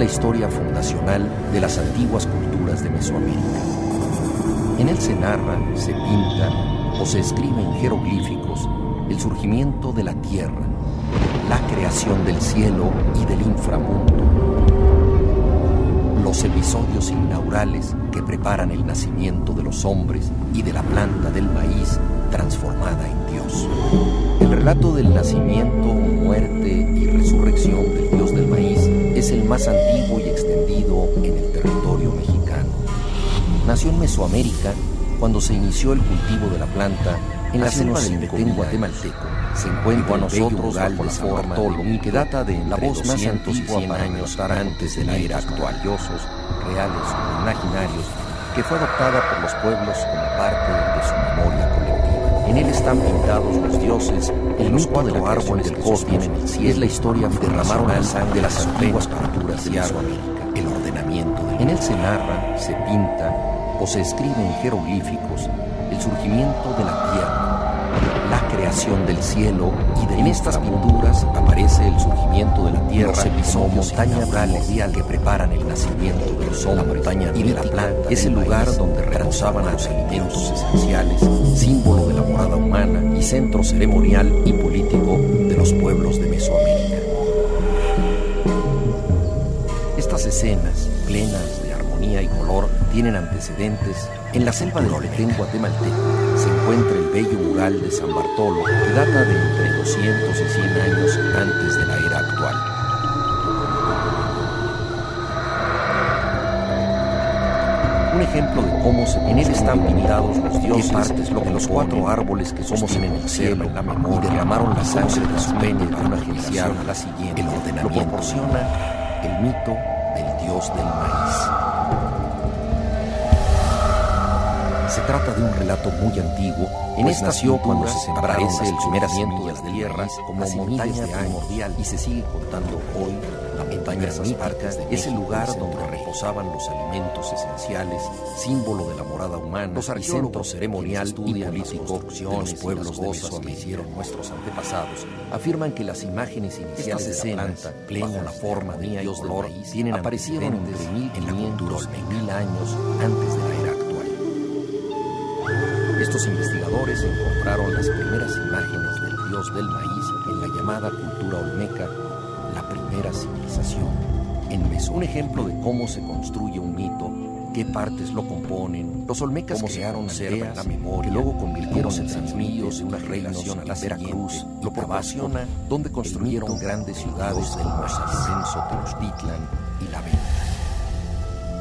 La historia fundacional de las antiguas culturas de Mesoamérica. En él se narra, se pinta o se escribe en jeroglíficos el surgimiento de la tierra, la creación del cielo y del inframundo, los episodios inaugurales que preparan el nacimiento de los hombres y de la planta del maíz transformada en Dios. El relato del nacimiento, muerte y resurrección del Dios del maíz es el más antiguo y extendido en el territorio mexicano. Nació en Mesoamérica cuando se inició el cultivo de la planta en la selva del Petén guatemalteco se encuentra a nosotros bajo la forma de que data de la voz más antigua para años antes de la era actual, reales o imaginarios, que fue adoptada por los pueblos como parte de su memoria colectiva. En él están pintados los dioses, el mismo de los árboles del cosmos, y es la historia derramaron la sangre de las antiguas culturas de América, el ordenamiento del En él se narra, se pinta o se escribe en jeroglíficos el surgimiento de la tierra, la creación del cielo y de en estas pinturas aparece el surgimiento de la tierra, los episodios montaña primordial que preparan el nacimiento de los hombres, la montaña y de la planta es el lugar donde reposaban los alimentos esenciales, símbolo de la y centro ceremonial y político de los pueblos de Mesoamérica. Estas escenas, plenas de armonía y color, tienen antecedentes en la selva del Oletén guatemalteco se encuentra el bello mural de San Bartolo que data de entre 200 y 100 años antes de la era actual. Un ejemplo de cómo se en él están pintados los dioses, partes, lo que los cuatro árboles que somos en el cielo, la memoria, y derramaron la sangre de su pene de una generación a la siguiente. El ordenamiento lo proporciona el mito del dios del maíz. Se trata de un relato muy antiguo. En pues esta nació cuando se aparece el sumeramiento de las tierras como montaña primordial y se sigue contando hoy la montaña mítica es el lugar donde reposaban los alimentos esenciales, símbolo de la morada humana, los y centro ceremonial y político de los pueblos de Mesoamérica. hicieron nuestros antepasados afirman que las imágenes iniciales Estas de la planta, plena la forma de Dios del maíz, tienen aparecieron entre mil en la cultura mil años antes de la era estos investigadores encontraron las primeras imágenes del dios del maíz en la llamada cultura olmeca, la primera civilización. En un ejemplo de cómo se construye un mito, qué partes lo componen, los olmecas crearon ceras, la memoria, que luego convirtieron en transmillos de una relación a la Veracruz, lo proporciona, donde construyeron grandes ciudades del Mazatenso, Tenochtitlan y La Venta.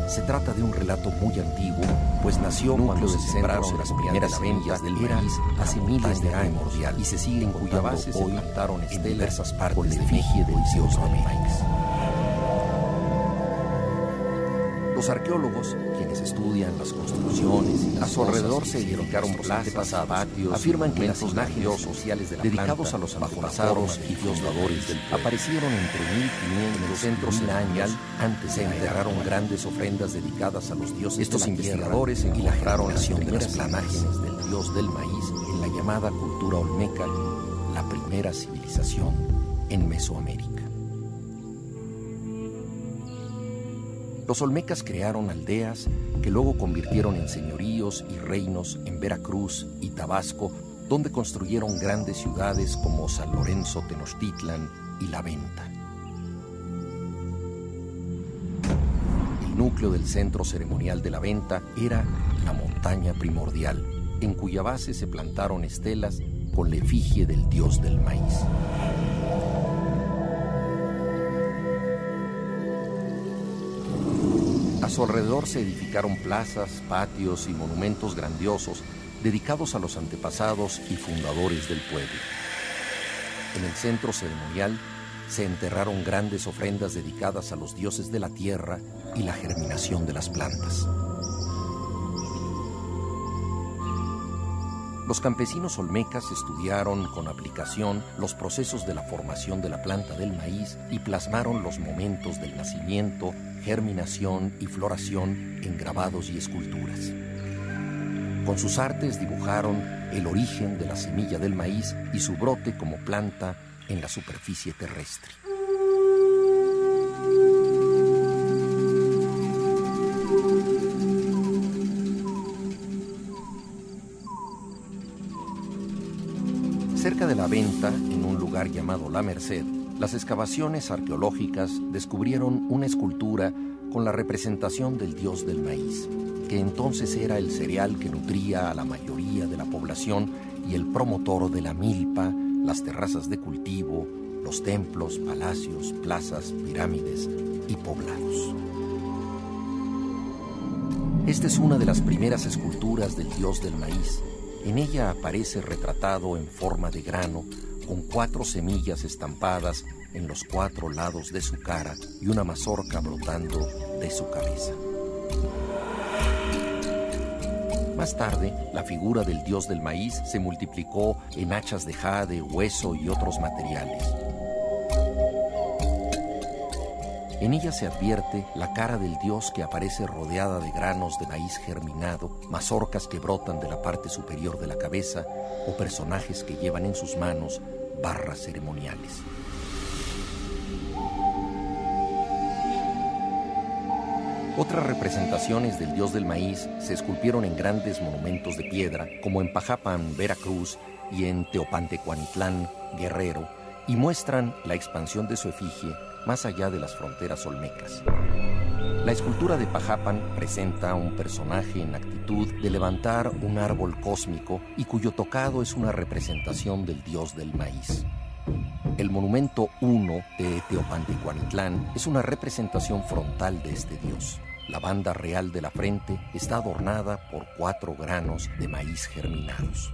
Se trata de un relato muy antiguo, pues nació cuando se sembraron las primeras semillas del maíz hace miles de años y se siguen cuya base hoy plantaron en diversas partes de efigie del dios Los arqueólogos, quienes estudian las construcciones y a su alrededor se edificaron plazas, patios, afirman que las imágenes sociales de la dedicados a los antepasados y fundadores del pueblo. aparecieron entre 1500 en el centro ceremonial. Antes se enterraron grandes ofrendas dedicadas a los dioses. Estos investigadores encontraron las primeras imágenes del dios del maíz en la llamada cultura olmeca, la primera civilización en Mesoamérica. Los olmecas crearon aldeas que luego convirtieron en señoríos y reinos en Veracruz y Tabasco, donde construyeron grandes ciudades como San Lorenzo, Tenochtitlan y La Venta. El núcleo del centro ceremonial de La Venta era la montaña primordial, en cuya base se plantaron estelas con la efigie del dios del maíz. A su alrededor se edificaron plazas, patios y monumentos grandiosos dedicados a los antepasados y fundadores del pueblo. En el centro ceremonial se enterraron grandes ofrendas dedicadas a los dioses de la tierra y la germinación de las plantas. Los campesinos olmecas estudiaron con aplicación los procesos de la formación de la planta del maíz y plasmaron los momentos del nacimiento, germinación y floración en grabados y esculturas. Con sus artes dibujaron el origen de la semilla del maíz y su brote como planta en la superficie terrestre. Llamado La Merced, las excavaciones arqueológicas descubrieron una escultura con la representación del dios del maíz, que entonces era el cereal que nutría a la mayoría de la población y el promotor de la milpa, las terrazas de cultivo, los templos, palacios, plazas, pirámides y poblados. Esta es una de las primeras esculturas del dios del maíz. En ella aparece retratado en forma de grano con cuatro semillas estampadas en los cuatro lados de su cara y una mazorca brotando de su cabeza. Más tarde, la figura del dios del maíz se multiplicó en hachas de jade, hueso y otros materiales. En ella se advierte la cara del dios que aparece rodeada de granos de maíz germinado, mazorcas que brotan de la parte superior de la cabeza o personajes que llevan en sus manos barras ceremoniales. Otras representaciones del dios del maíz se esculpieron en grandes monumentos de piedra, como en Pajapan, Veracruz, y en Teopantecuanitlán, Guerrero, y muestran la expansión de su efigie más allá de las fronteras olmecas. La escultura de Pajapan presenta a un personaje en actitud de levantar un árbol cósmico y cuyo tocado es una representación del dios del maíz. El monumento 1 de Teopantecuanitlán es una representación frontal de este dios. La banda real de la frente está adornada por cuatro granos de maíz germinados.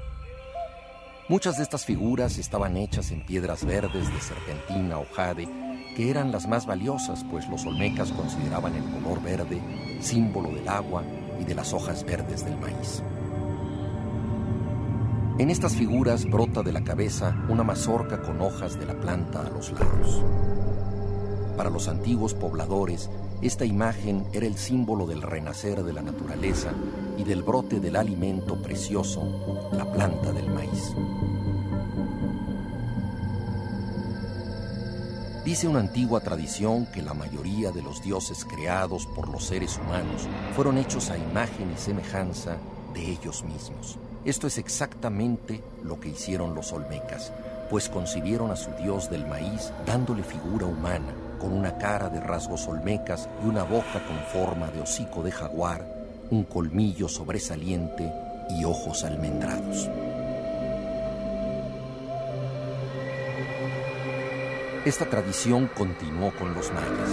Muchas de estas figuras estaban hechas en piedras verdes de serpentina o jade, que eran las más valiosas, pues los olmecas consideraban el color verde símbolo del agua y de las hojas verdes del maíz. En estas figuras brota de la cabeza una mazorca con hojas de la planta a los lados. Para los antiguos pobladores, esta imagen era el símbolo del renacer de la naturaleza y del brote del alimento precioso, la planta del maíz. Dice una antigua tradición que la mayoría de los dioses creados por los seres humanos fueron hechos a imagen y semejanza de ellos mismos. Esto es exactamente lo que hicieron los olmecas, pues concibieron a su dios del maíz dándole figura humana, con una cara de rasgos olmecas y una boca con forma de hocico de jaguar, un colmillo sobresaliente y ojos almendrados. Esta tradición continuó con los mayas.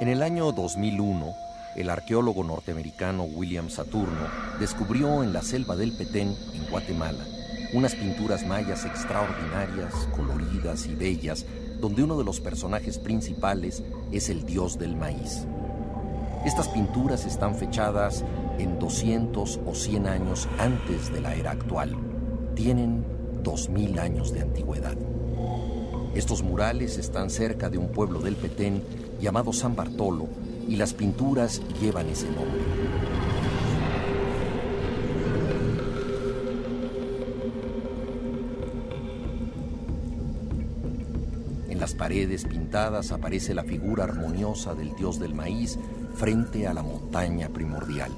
En el año 2001, el arqueólogo norteamericano William Saturno descubrió en la selva del Petén, en Guatemala, unas pinturas mayas extraordinarias, coloridas y bellas donde uno de los personajes principales es el dios del maíz. Estas pinturas están fechadas en 200 o 100 años antes de la era actual. Tienen 2000 años de antigüedad. Estos murales están cerca de un pueblo del Petén llamado San Bartolo y las pinturas llevan ese nombre. En las paredes pintadas aparece la figura armoniosa del dios del maíz frente a la montaña primordial.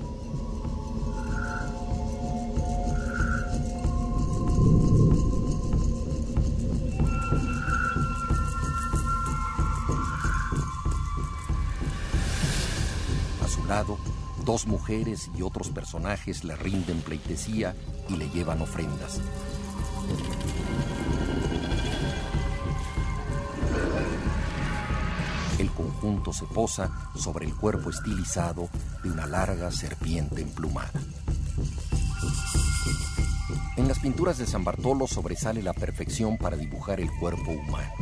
Mujeres y otros personajes le rinden pleitesía y le llevan ofrendas. El conjunto se posa sobre el cuerpo estilizado de una larga serpiente emplumada. En las pinturas de San Bartolo sobresale la perfección para dibujar el cuerpo humano.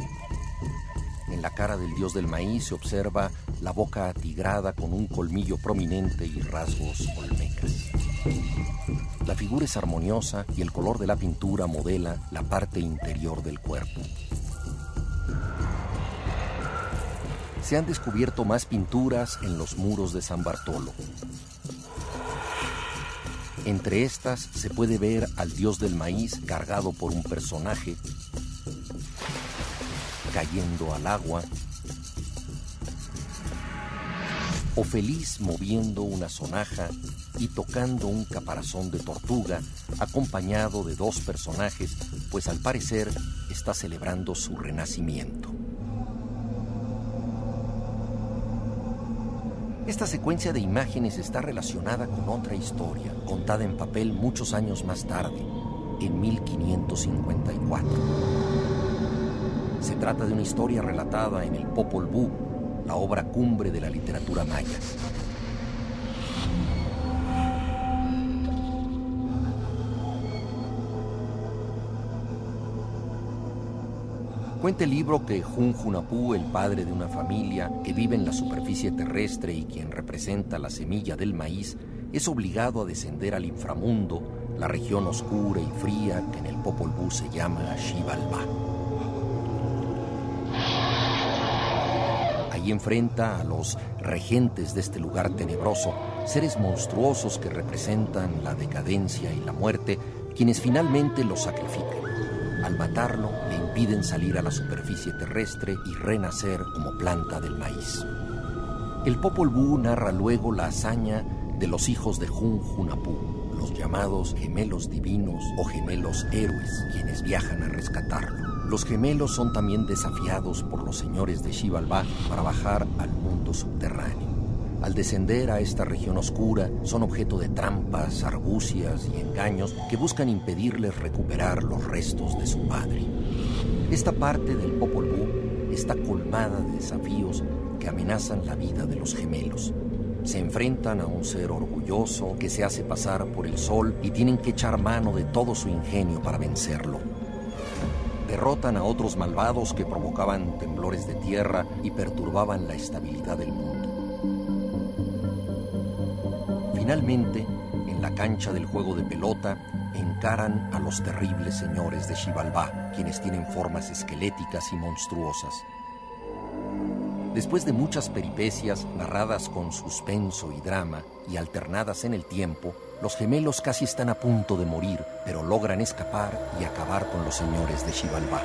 En la cara del dios del maíz se observa la boca atigrada con un colmillo prominente y rasgos olmecas. La figura es armoniosa y el color de la pintura modela la parte interior del cuerpo. Se han descubierto más pinturas en los muros de San Bartolo. Entre estas se puede ver al dios del maíz cargado por un personaje, cayendo al agua, o feliz moviendo una sonaja y tocando un caparazón de tortuga, acompañado de dos personajes, pues al parecer está celebrando su renacimiento. Esta secuencia de imágenes está relacionada con otra historia, contada en papel muchos años más tarde, en 1554. Se trata de una historia relatada en el Popol Vuh, la obra cumbre de la literatura maya. Cuenta el libro que Jun Junapú, el padre de una familia que vive en la superficie terrestre y quien representa la semilla del maíz, es obligado a descender al inframundo, la región oscura y fría que en el Popol Vuh se llama Xibalbá. Allí enfrenta a los regentes de este lugar tenebroso, seres monstruosos que representan la decadencia y la muerte, quienes finalmente lo sacrifican. Al matarlo, le impiden salir a la superficie terrestre y renacer como planta del maíz. El Popol Vuh narra luego la hazaña de los hijos de Jun Junapú, los llamados gemelos divinos o gemelos héroes, quienes viajan a rescatarlo. Los gemelos son también desafiados por los señores de Xibalbá para bajar al mundo subterráneo. Al descender a esta región oscura, son objeto de trampas, argucias y engaños que buscan impedirles recuperar los restos de su padre. Esta parte del Popol Vuh está colmada de desafíos que amenazan la vida de los gemelos. Se enfrentan a un ser orgulloso que se hace pasar por el sol y tienen que echar mano de todo su ingenio para vencerlo. Derrotan a otros malvados que provocaban temblores de tierra y perturbaban la estabilidad del mundo. Finalmente, en la cancha del juego de pelota, encaran a los terribles señores de Xibalbá, quienes tienen formas esqueléticas y monstruosas. Después de muchas peripecias narradas con suspenso y drama y alternadas en el tiempo, los gemelos casi están a punto de morir, pero logran escapar y acabar con los señores de Xibalbá.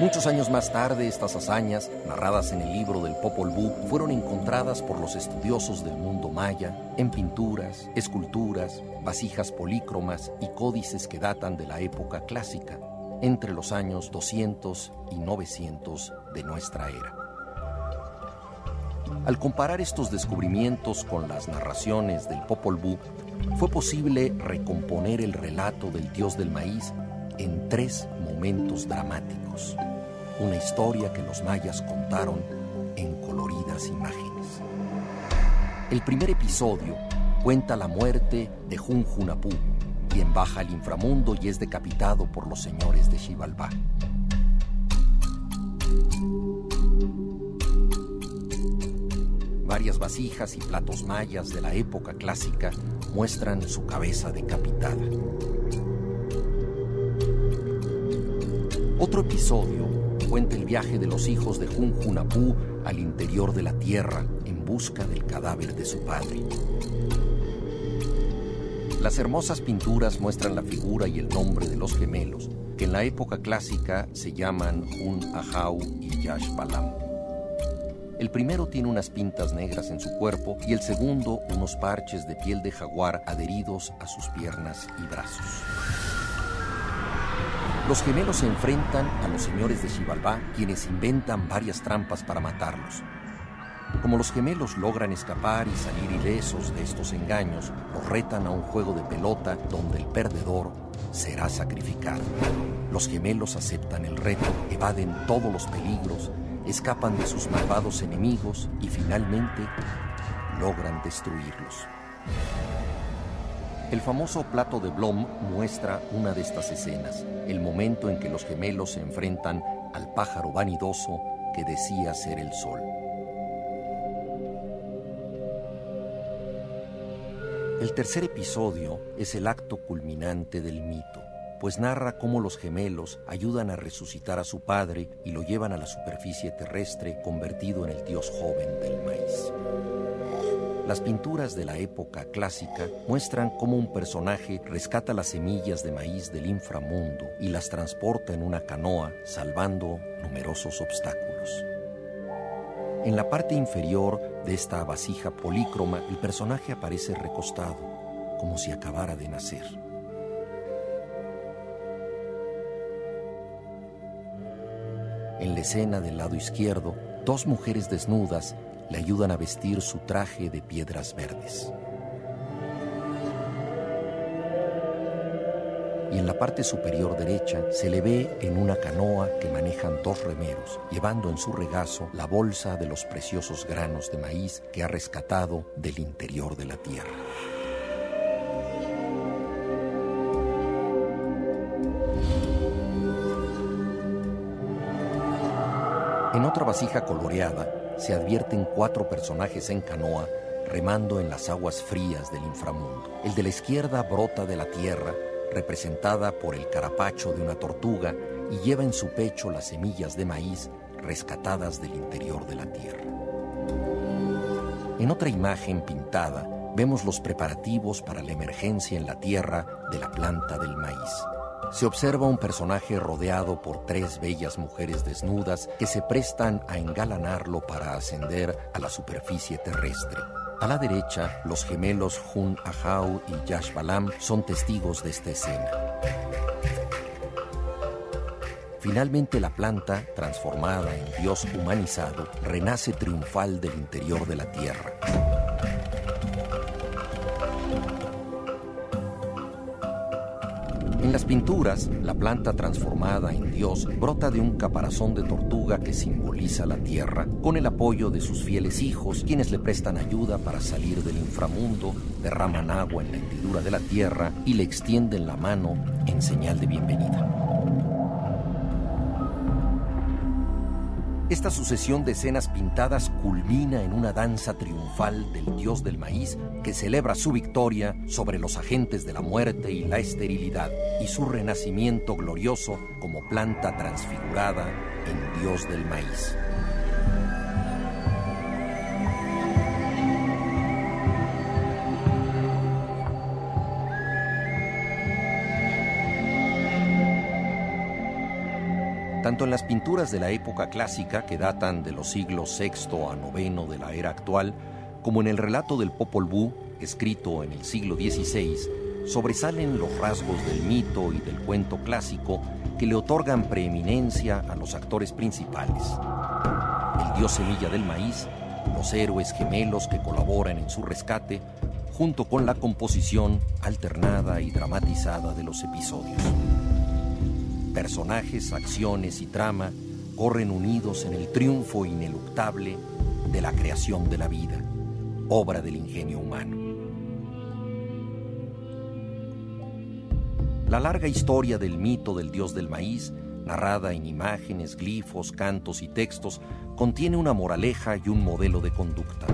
Muchos años más tarde, estas hazañas, narradas en el libro del Popol Vuh, fueron encontradas por los estudiosos del mundo maya en pinturas, esculturas, vasijas polícromas y códices que datan de la época clásica, entre los años 200 y 900 de nuestra era. Al comparar estos descubrimientos con las narraciones del Popol Vuh, fue posible recomponer el relato del dios del maíz en tres momentos dramáticos. Una historia que los mayas contaron en coloridas imágenes. El primer episodio cuenta la muerte de Jun Junapú, quien baja al inframundo y es decapitado por los señores de Xibalbá. Varias vasijas y platos mayas de la época clásica muestran su cabeza decapitada. Otro episodio cuenta el viaje de los hijos de Junjunapú al interior de la tierra en busca del cadáver de su padre. Las hermosas pinturas muestran la figura y el nombre de los gemelos, que en la época clásica se llaman Hun Ahau y Yash. El primero tiene unas pintas negras en su cuerpo y el segundo unos parches de piel de jaguar adheridos a sus piernas y brazos. Los gemelos se enfrentan a los señores de Xibalbá, quienes inventan varias trampas para matarlos. Como los gemelos logran escapar y salir ilesos de estos engaños, los retan a un juego de pelota donde el perdedor será sacrificado. Los gemelos aceptan el reto, evaden todos los peligros, escapan de sus malvados enemigos y finalmente logran destruirlos. El famoso plato de Blom muestra una de estas escenas, el momento en que los gemelos se enfrentan al pájaro vanidoso que decía ser el sol. El tercer episodio es el acto culminante del mito, pues narra cómo los gemelos ayudan a resucitar a su padre y lo llevan a la superficie terrestre convertido en el dios joven del maíz. Las pinturas de la época clásica muestran cómo un personaje rescata las semillas de maíz del inframundo y las transporta en una canoa, salvando numerosos obstáculos. En la parte inferior de esta vasija polícroma, el personaje aparece recostado, como si acabara de nacer. En la escena del lado izquierdo, dos mujeres desnudas le ayudan a vestir su traje de piedras verdes. Y en la parte superior derecha se le ve en una canoa que manejan dos remeros, llevando en su regazo la bolsa de los preciosos granos de maíz que ha rescatado del interior de la tierra. En otra vasija coloreada se advierten cuatro personajes en canoa remando en las aguas frías del inframundo. El de la izquierda brota de la tierra, representada por el carapacho de una tortuga, y lleva en su pecho las semillas de maíz rescatadas del interior de la tierra. En otra imagen pintada vemos los preparativos para la emergencia en la tierra de la planta del maíz se observa un personaje rodeado por tres bellas mujeres desnudas que se prestan a engalanarlo para ascender a la superficie terrestre. A la derecha, los gemelos Hun Ahau y Yash Balam son testigos de esta escena. Finalmente la planta, transformada en Dios humanizado, renace triunfal del interior de la tierra. En las pinturas, la planta transformada en Dios brota de un caparazón de tortuga que simboliza la tierra, con el apoyo de sus fieles hijos, quienes le prestan ayuda para salir del inframundo, derraman agua en la hendidura de la tierra y le extienden la mano en señal de bienvenida. Esta sucesión de escenas pintadas culmina en una danza triunfal del dios del maíz que celebra su victoria sobre los agentes de la muerte y la esterilidad y su renacimiento glorioso como planta transfigurada en dios del maíz. En las pinturas de la época clásica, que datan de los siglos VI a IX de la era actual, como en el relato del Popol Vuh, escrito en el siglo XVI, sobresalen los rasgos del mito y del cuento clásico que le otorgan preeminencia a los actores principales. El dios semilla del maíz, los héroes gemelos que colaboran en su rescate, junto con la composición alternada y dramatizada de los episodios. Personajes, acciones y trama corren unidos en el triunfo ineluctable de la creación de la vida, obra del ingenio humano. La larga historia del mito del dios del maíz, narrada en imágenes, glifos, cantos y textos, contiene una moraleja y un modelo de conducta.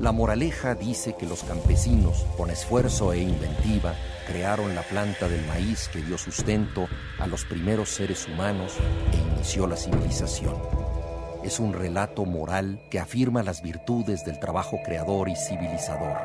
La moraleja dice que los campesinos, con esfuerzo e inventiva, crearon la planta del maíz que dio sustento a los primeros seres humanos e inició la civilización. Es un relato moral que afirma las virtudes del trabajo creador y civilizador.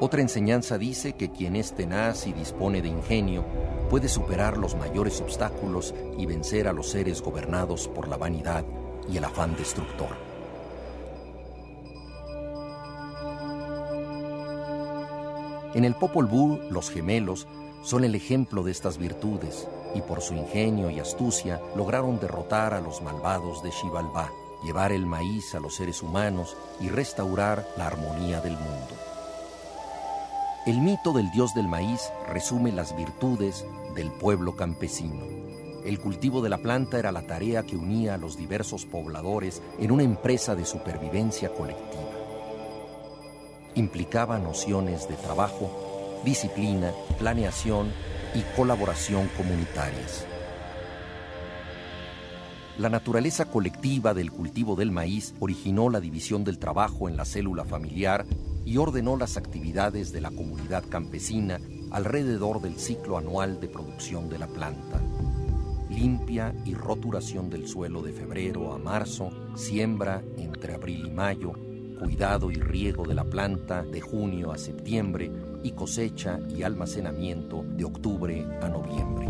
Otra enseñanza dice que quien es tenaz y dispone de ingenio puede superar los mayores obstáculos y vencer a los seres gobernados por la vanidad y el afán destructor. En el Popol Vuh, los gemelos son el ejemplo de estas virtudes y por su ingenio y astucia lograron derrotar a los malvados de Xibalbá, llevar el maíz a los seres humanos y restaurar la armonía del mundo. El mito del dios del maíz resume las virtudes del pueblo campesino. El cultivo de la planta era la tarea que unía a los diversos pobladores en una empresa de supervivencia colectiva. Implicaba nociones de trabajo, disciplina, planeación y colaboración comunitarias. La naturaleza colectiva del cultivo del maíz originó la división del trabajo en la célula familiar y ordenó las actividades de la comunidad campesina alrededor del ciclo anual de producción de la planta. Limpia y roturación del suelo de febrero a marzo, siembra entre abril y mayo, cuidado y riego de la planta de junio a septiembre y cosecha y almacenamiento de octubre a noviembre.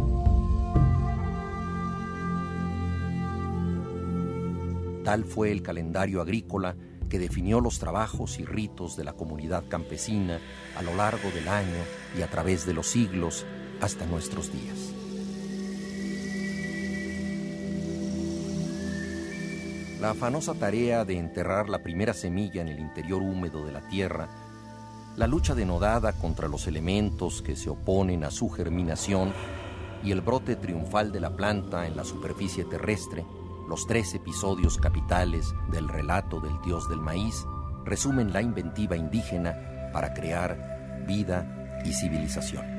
Tal fue el calendario agrícola que definió los trabajos y ritos de la comunidad campesina a lo largo del año y a través de los siglos hasta nuestros días. La afanosa tarea de enterrar la primera semilla en el interior húmedo de la tierra, la lucha denodada contra los elementos que se oponen a su germinación y el brote triunfal de la planta en la superficie terrestre, los tres episodios capitales del relato del dios del maíz resumen la inventiva indígena para crear vida y civilización.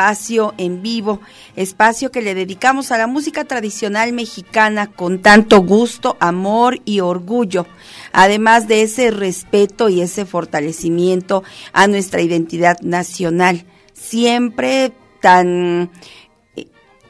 Espacio en vivo, espacio que le dedicamos a la música tradicional mexicana con tanto gusto, amor y orgullo, además de ese respeto y ese fortalecimiento a nuestra identidad nacional, siempre tan eh,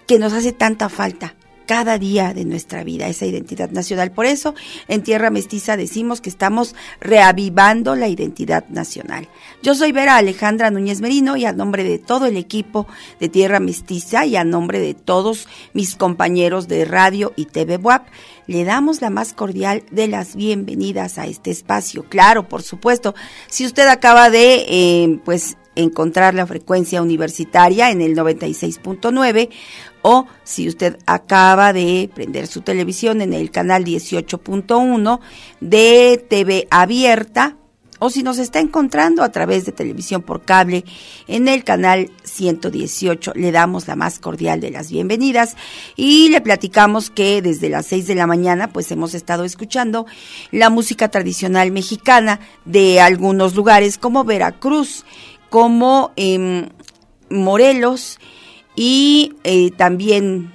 que nos hace tanta falta cada día de nuestra vida, esa identidad nacional. Por eso, en Tierra Mestiza decimos que estamos reavivando la identidad nacional. Yo soy Vera Alejandra Núñez Merino y a nombre de todo el equipo de Tierra Mestiza y a nombre de todos mis compañeros de radio y TV WAP, le damos la más cordial de las bienvenidas a este espacio. Claro, por supuesto, si usted acaba de, eh, pues, encontrar la frecuencia universitaria en el 96.9 o si usted acaba de prender su televisión en el canal 18.1 de TV abierta o si nos está encontrando a través de televisión por cable en el canal 118. Le damos la más cordial de las bienvenidas y le platicamos que desde las 6 de la mañana pues hemos estado escuchando la música tradicional mexicana de algunos lugares como Veracruz, como em, Morelos y eh, también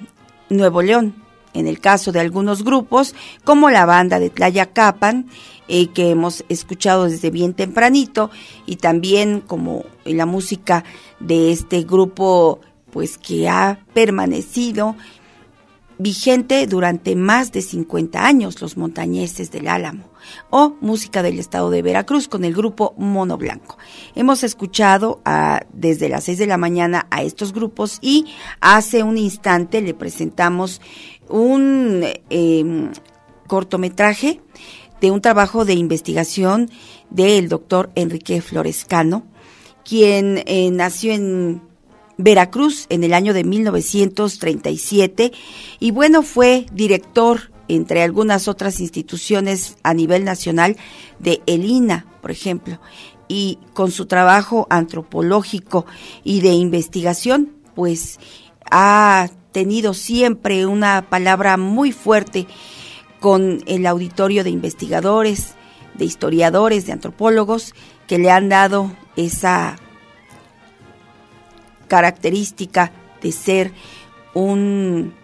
Nuevo León, en el caso de algunos grupos como la banda de Tlayacapan, eh, que hemos escuchado desde bien tempranito, y también como la música de este grupo, pues que ha permanecido vigente durante más de 50 años, los montañeses del Álamo, o música del estado de Veracruz con el grupo Mono Blanco. Hemos escuchado desde las 6 de la mañana a estos grupos y hace un instante le presentamos un em, cortometraje de un trabajo de investigación del doctor Enrique Florescano, quien eh, nació en Veracruz en el año de 1937 y bueno, fue director entre algunas otras instituciones a nivel nacional de ELINA, por ejemplo, y con su trabajo antropológico y de investigación, pues ha tenido siempre una palabra muy fuerte con el auditorio de investigadores, de historiadores, de antropólogos, que le han dado esa característica de ser un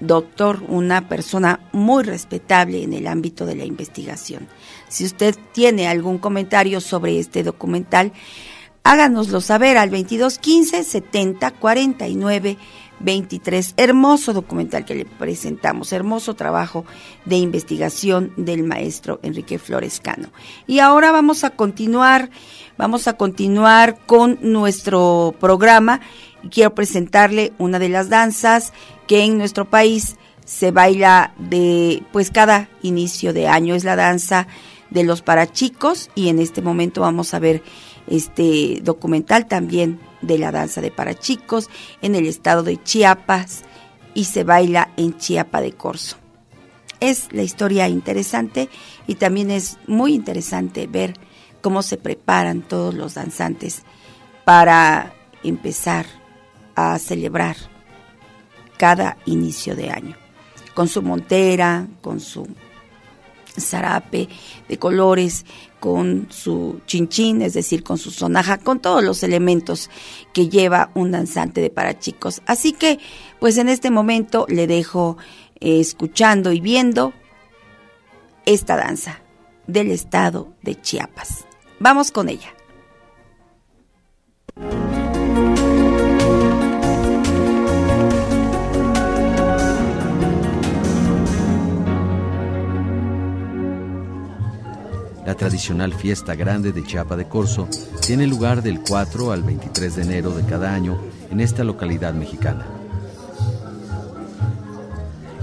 doctor, una persona muy respetable en el ámbito de la investigación. Si usted tiene algún comentario sobre este documental, háganoslo saber al 2215 70 49 23. Hermoso documental que le presentamos, hermoso trabajo de investigación del maestro Enrique Florescano. Y ahora vamos a continuar, vamos a continuar con nuestro programa. Quiero presentarle una de las danzas que en nuestro país se baila de pues cada inicio de año. Es la danza de los parachicos y en este momento vamos a ver este documental también de la danza de parachicos en el estado de Chiapas y se baila en Chiapa de Corzo. Es la historia interesante y también es muy interesante ver cómo se preparan todos los danzantes para empezar a celebrar cada inicio de año, con su montera, con su zarape de colores, con su chinchín, es decir, con su sonaja, con todos los elementos que lleva un danzante de para chicos. Así que, pues en este momento le dejo eh, escuchando y viendo esta danza del estado de Chiapas. Vamos con ella. La tradicional fiesta grande de Chiapa de Corzo tiene lugar del 4 al 23 de enero de cada año en esta localidad mexicana,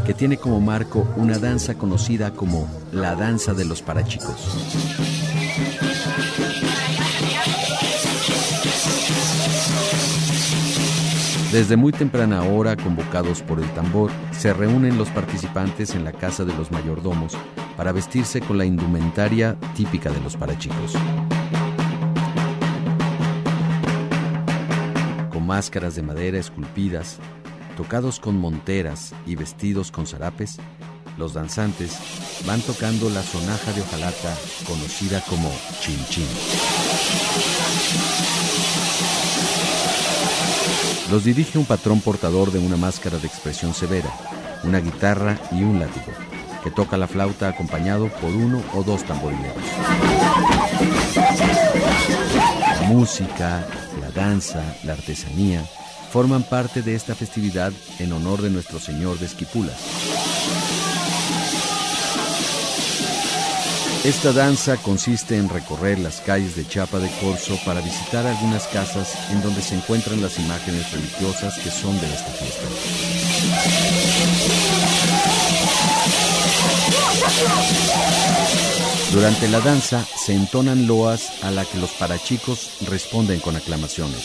que tiene como marco una danza conocida como la danza de los parachicos. Desde muy temprana hora, convocados por el tambor, se reúnen los participantes en la casa de los mayordomos para vestirse con la indumentaria típica de los parachicos. Con máscaras de madera esculpidas, tocados con monteras y vestidos con zarapes, los danzantes van tocando la sonaja de hojalata conocida como chin chin. Los dirige un patrón portador de una máscara de expresión severa, una guitarra y un látigo que toca la flauta acompañado por uno o dos tamborileros. La música, la danza, la artesanía forman parte de esta festividad en honor de nuestro Señor de Esquipulas. Esta danza consiste en recorrer las calles de Chapa de Corzo para visitar algunas casas en donde se encuentran las imágenes religiosas que son de esta fiesta. Durante la danza se entonan loas a la que los parachicos responden con aclamaciones.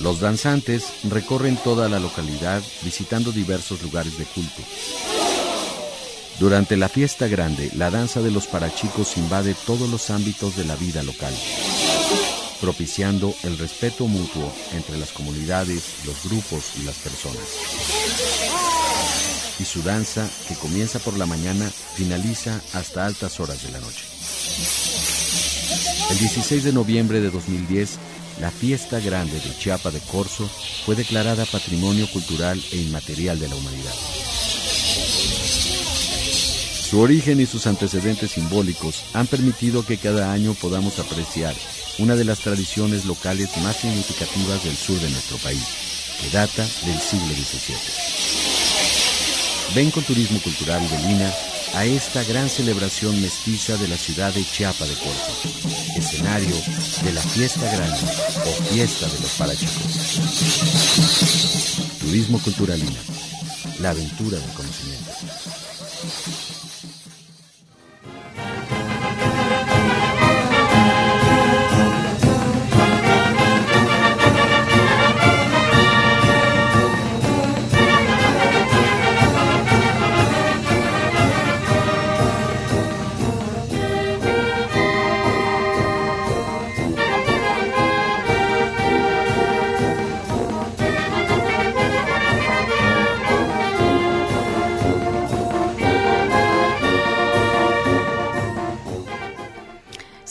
Los danzantes recorren toda la localidad visitando diversos lugares de culto. Durante la fiesta grande, la danza de los parachicos invade todos los ámbitos de la vida local, propiciando el respeto mutuo entre las comunidades, los grupos y las personas. Y su danza, que comienza por la mañana, finaliza hasta altas horas de la noche. El 16 de noviembre de 2010, la fiesta grande de Chiapa de Corzo fue declarada Patrimonio Cultural e Inmaterial de la Humanidad. Su origen y sus antecedentes simbólicos han permitido que cada año podamos apreciar una de las tradiciones locales más significativas del sur de nuestro país, que data del siglo XVII. Ven con Turismo Cultural de Lina a esta gran celebración mestiza de la ciudad de Chiapa de Corzo, escenario de la fiesta grande o fiesta de los parachicos. Turismo Cultural Lina, la aventura del conocimiento.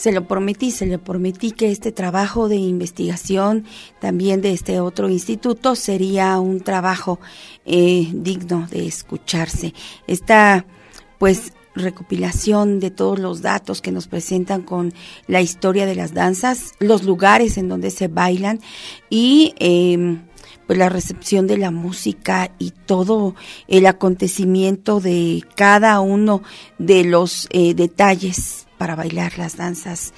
Se lo prometí, se le prometí que este trabajo de investigación también de este otro instituto sería un trabajo eh, digno de escucharse. Esta, pues, recopilación de todos los datos que nos presentan con la historia de las danzas, los lugares en donde se bailan y em, pues la recepción de la música y todo el acontecimiento de cada uno de los eh, detalles para bailar las danzas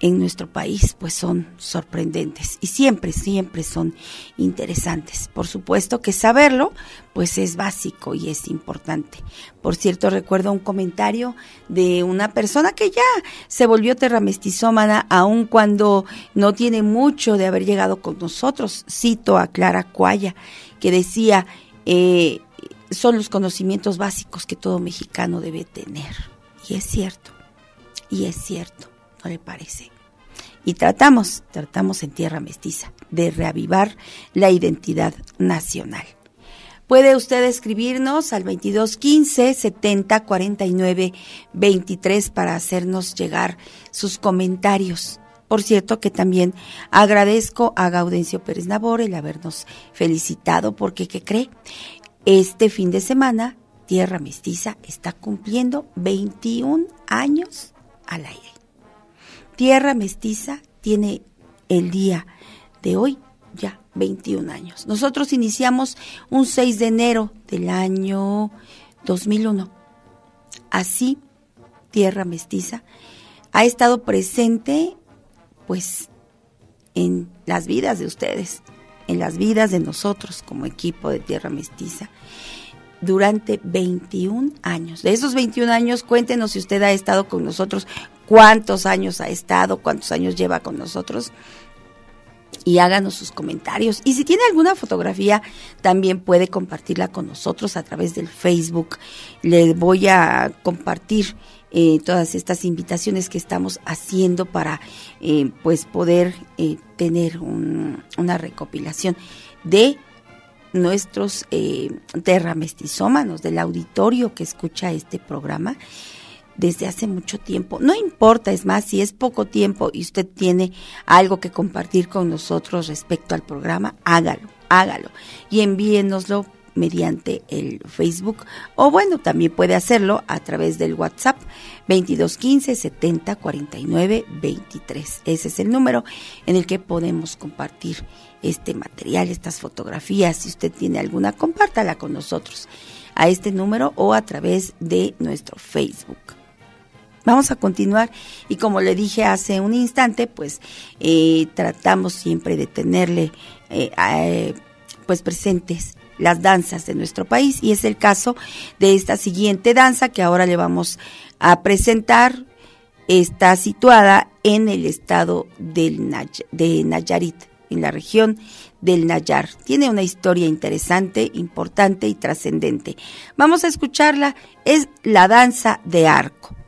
en nuestro país pues son sorprendentes y siempre, siempre son interesantes. Por supuesto que saberlo pues es básico y es importante. Por cierto, recuerdo un comentario de una persona que ya se volvió terramestizómana aun cuando no tiene mucho de haber llegado con nosotros. Cito a Clara Cuaya que decía, eh, son los conocimientos básicos que todo mexicano debe tener. Y es cierto y es cierto, ¿no le parece? Y tratamos, tratamos en Tierra Mestiza de reavivar la identidad nacional. Puede usted escribirnos al 2215 70 49 23 para hacernos llegar sus comentarios. Por cierto que también agradezco a Gaudencio Pérez Nabor el habernos felicitado porque, ¿qué cree? Este fin de semana, Tierra Mestiza está cumpliendo 21 años al aire. Tierra Mestiza tiene el día de hoy ya 21 años. Nosotros iniciamos un 6 de enero del año 2001. Así, Tierra Mestiza ha estado presente pues en las vidas de ustedes, en las vidas de nosotros como equipo de Tierra Mestiza durante 21 años. De esos 21 años, cuéntenos si usted ha estado con nosotros, cuántos años ha estado, cuántos años lleva con nosotros y háganos sus comentarios. Y si tiene alguna fotografía, también puede compartirla con nosotros a través del Facebook. Le voy a compartir eh, todas estas invitaciones que estamos haciendo para eh, pues poder eh, tener una recopilación de nuestros eh, terramestizómanos del auditorio que escucha este programa desde hace mucho tiempo. No importa, es más, si es poco tiempo y usted tiene algo que compartir con nosotros respecto al programa, hágalo, hágalo y envíenoslo mediante el Facebook o bueno, también puede hacerlo a través del WhatsApp 2215 70 49 23. Ese es el número en el que podemos compartir este material, estas fotografías. Si usted tiene alguna, compártala con nosotros a este número o a través de nuestro Facebook. Vamos a continuar y como le dije hace un instante, pues eh, tratamos siempre de tenerle eh, eh, pues presentes las danzas de nuestro país y es el caso de esta siguiente danza que ahora le vamos a presentar. Está situada en el estado del de Nayarit, en la región del Nayar. Tiene una historia interesante, importante y trascendente. Vamos a escucharla. Es la danza de arco.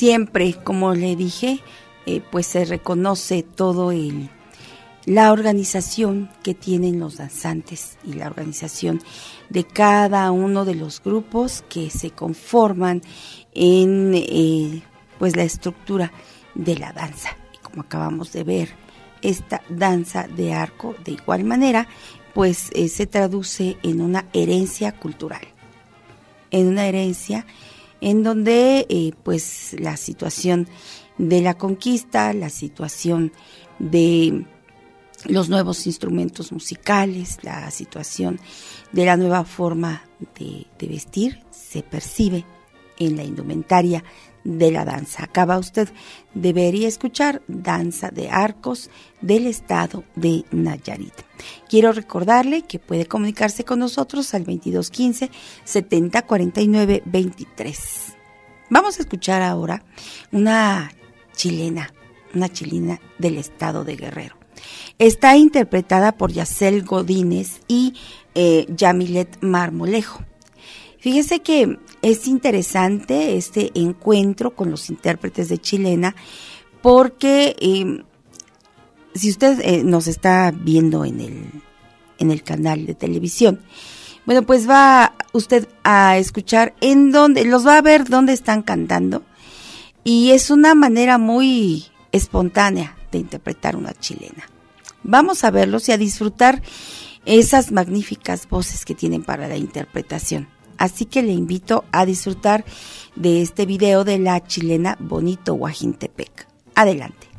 Siempre, como le dije, eh, pues se reconoce todo el la organización que tienen los danzantes y la organización de cada uno de los grupos que se conforman en eh, pues la estructura de la danza. Como acabamos de ver esta danza de arco de igual manera pues eh, se traduce en una herencia cultural. En una herencia en donde eh, pues la situación de la conquista la situación de los nuevos instrumentos musicales, la situación de la nueva forma de, vestir se percibe en la indumentaria de la danza. Acaba usted de ver y escuchar Danza de Arcos del estado de Nayarit. Quiero recordarle que puede comunicarse con nosotros al 2215 7049 23. Vamos a escuchar ahora una chilena, una chilena del estado de Guerrero. Está interpretada por Yacel Godínez y eh, Yamilet Marmolejo. Fíjese que es interesante este encuentro con los intérpretes de chilena porque em, si usted eh, nos está viendo en el, en el canal de televisión, bueno, pues va usted a escuchar en dónde, los va a ver dónde están cantando y es una manera muy espontánea de interpretar una chilena. Vamos a verlos y a disfrutar esas magníficas voces que tienen para la interpretación. Así que le invito a disfrutar de este video de la chilena Bonito Guajintepec. Adelante.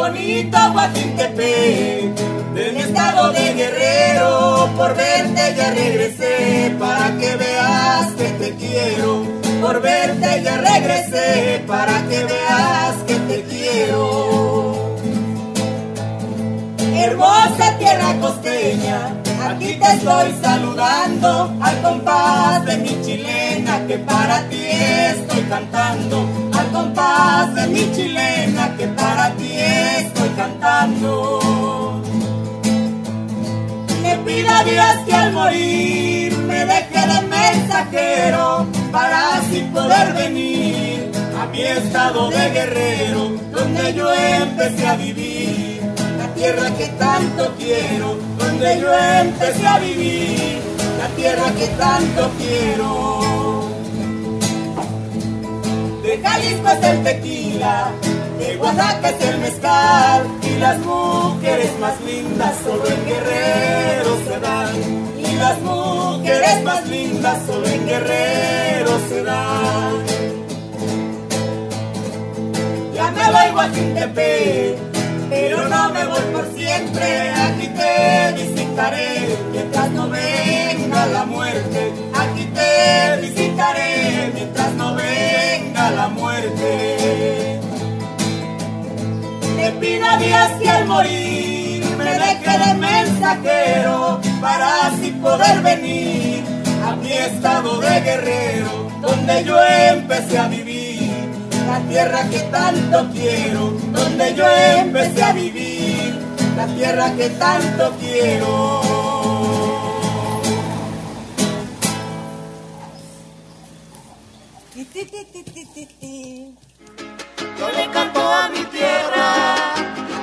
Bonito Guajintepec, de mi estado de guerrero, por verte ya regresé, para que veas que te quiero, por verte ya regresé, para que veas que te quiero. Hermosa tierra costeña, aquí te estoy saludando, al compás de mi chilena, que para ti estoy cantando, compás de mi chilena, que para ti estoy cantando. Me pida Dios que al morir me deje de mensajero para así poder venir a mi estado de guerrero donde yo empecé a vivir, la tierra que tanto quiero, donde yo empecé a vivir, la tierra que tanto quiero. De Jalisco es el tequila, de Oaxaca es el mezcal y las mujeres más lindas solo en Guerrero se dan. Y las mujeres más lindas solo en Guerrero se dan. Ya me voy Guajintepec, pero no me voy por siempre. Aquí te visitaré mientras no venga la muerte. Aquí te visitaré mientras no venga la muerte. Le pido a Dios que al morir me deje de mensajero para así poder venir a mi estado de guerrero donde yo empecé a vivir. La tierra que tanto quiero donde yo empecé a vivir. La tierra que tanto quiero yo le canto a mi tierra,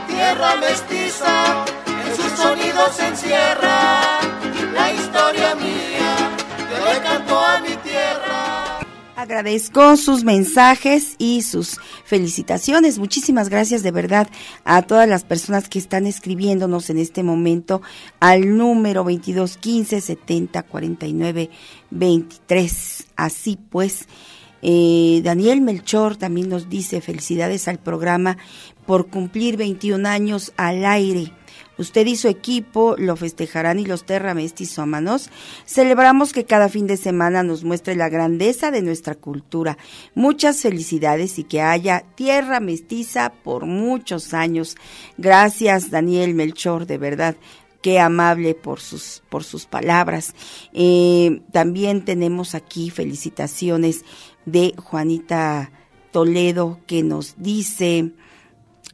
tierra mestiza, en sus sonidos se encierra la historia mía. Yo le canto a mi tierra. Agradezco sus mensajes y sus felicitaciones. Muchísimas gracias de verdad a todas las personas que están escribiéndonos en este momento al número 2215 70 49 23. Así pues, eh, Daniel Melchor también nos dice felicidades al programa por cumplir 21 años al aire. Usted y su equipo lo festejarán y los terramestizómanos celebramos que cada fin de semana nos muestre la grandeza de nuestra cultura. Muchas felicidades y que haya tierra mestiza por muchos años. Gracias, Daniel Melchor, de verdad qué amable por sus, por sus palabras. Eh, también tenemos aquí felicitaciones de Juanita Toledo que nos dice,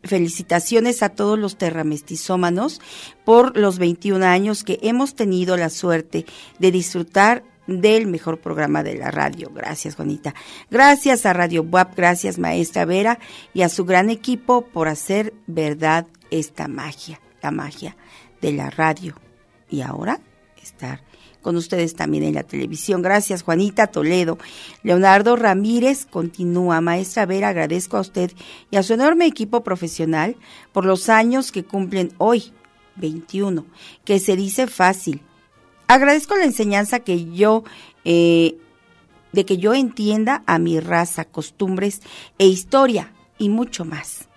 felicitaciones a todos los terramestizómanos por los 21 años que hemos tenido la suerte de disfrutar del mejor programa de la radio. Gracias, Juanita. Gracias a Radio WAP, gracias, maestra Vera, y a su gran equipo por hacer verdad esta magia, la magia de la radio. Y ahora estar con ustedes también en la televisión. Gracias, Juanita Toledo. Leonardo Ramírez continúa. Maestra Vera, agradezco a usted y a su enorme equipo profesional por los años que cumplen hoy, 21, que se dice fácil. Agradezco la enseñanza que yo, eh, de que yo entienda a mi raza, costumbres e historia y mucho más.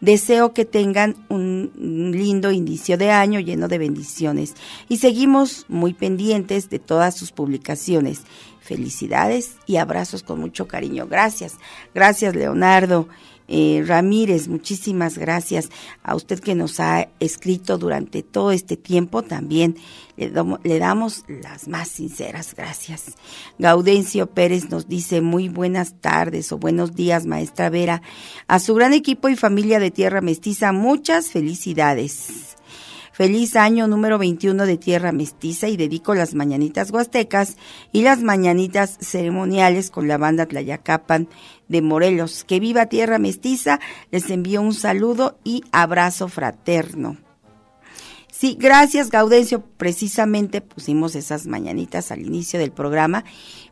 Deseo que tengan un lindo inicio de año lleno de bendiciones y seguimos muy pendientes de todas sus publicaciones. Felicidades y abrazos con mucho cariño. Gracias, gracias Leonardo. Eh, Ramírez, muchísimas gracias a usted que nos ha escrito durante todo este tiempo. También le, le, damos las más sinceras gracias. Gaudencio Pérez nos dice muy buenas tardes o buenos días, maestra Vera. A su gran equipo y familia de Tierra Mestiza, muchas felicidades. Feliz año número 21 de Tierra Mestiza y dedico las mañanitas huastecas y las mañanitas ceremoniales con la banda Tlayacapan de Morelos. Que viva Tierra Mestiza, les envío un saludo y abrazo fraterno. Sí, gracias Gaudencio. Precisamente pusimos esas mañanitas al inicio del programa,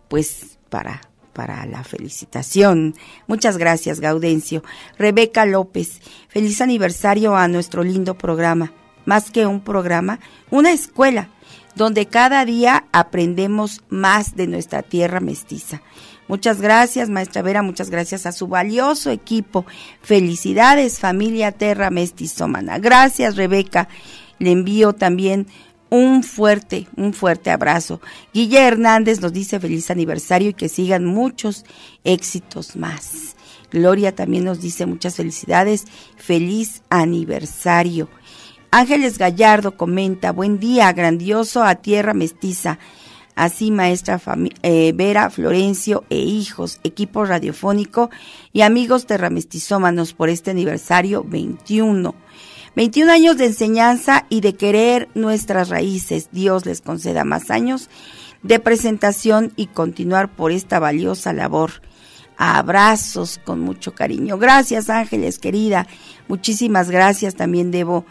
pues para para la felicitación. Muchas gracias, Gaudencio. Rebeca López, feliz aniversario a nuestro lindo programa más que un programa, una escuela donde cada día aprendemos más de nuestra tierra mestiza. Muchas gracias, maestra Vera, muchas gracias a su valioso equipo. Felicidades, familia Terra Mestizómana. Gracias, Rebeca. Le envío también un fuerte, un fuerte abrazo. Guille Hernández nos dice feliz aniversario y que sigan muchos éxitos más. Gloria también nos dice muchas felicidades, feliz aniversario. Ángeles Gallardo comenta, buen día, grandioso a tierra mestiza. Así, maestra eh, Vera, Florencio e hijos, equipo radiofónico y amigos terramestizómanos por este aniversario 21. 21 años de enseñanza y de querer nuestras raíces. Dios les conceda más años de presentación y continuar por esta valiosa labor. Abrazos con mucho cariño. Gracias, Ángeles, querida. Muchísimas gracias. También debo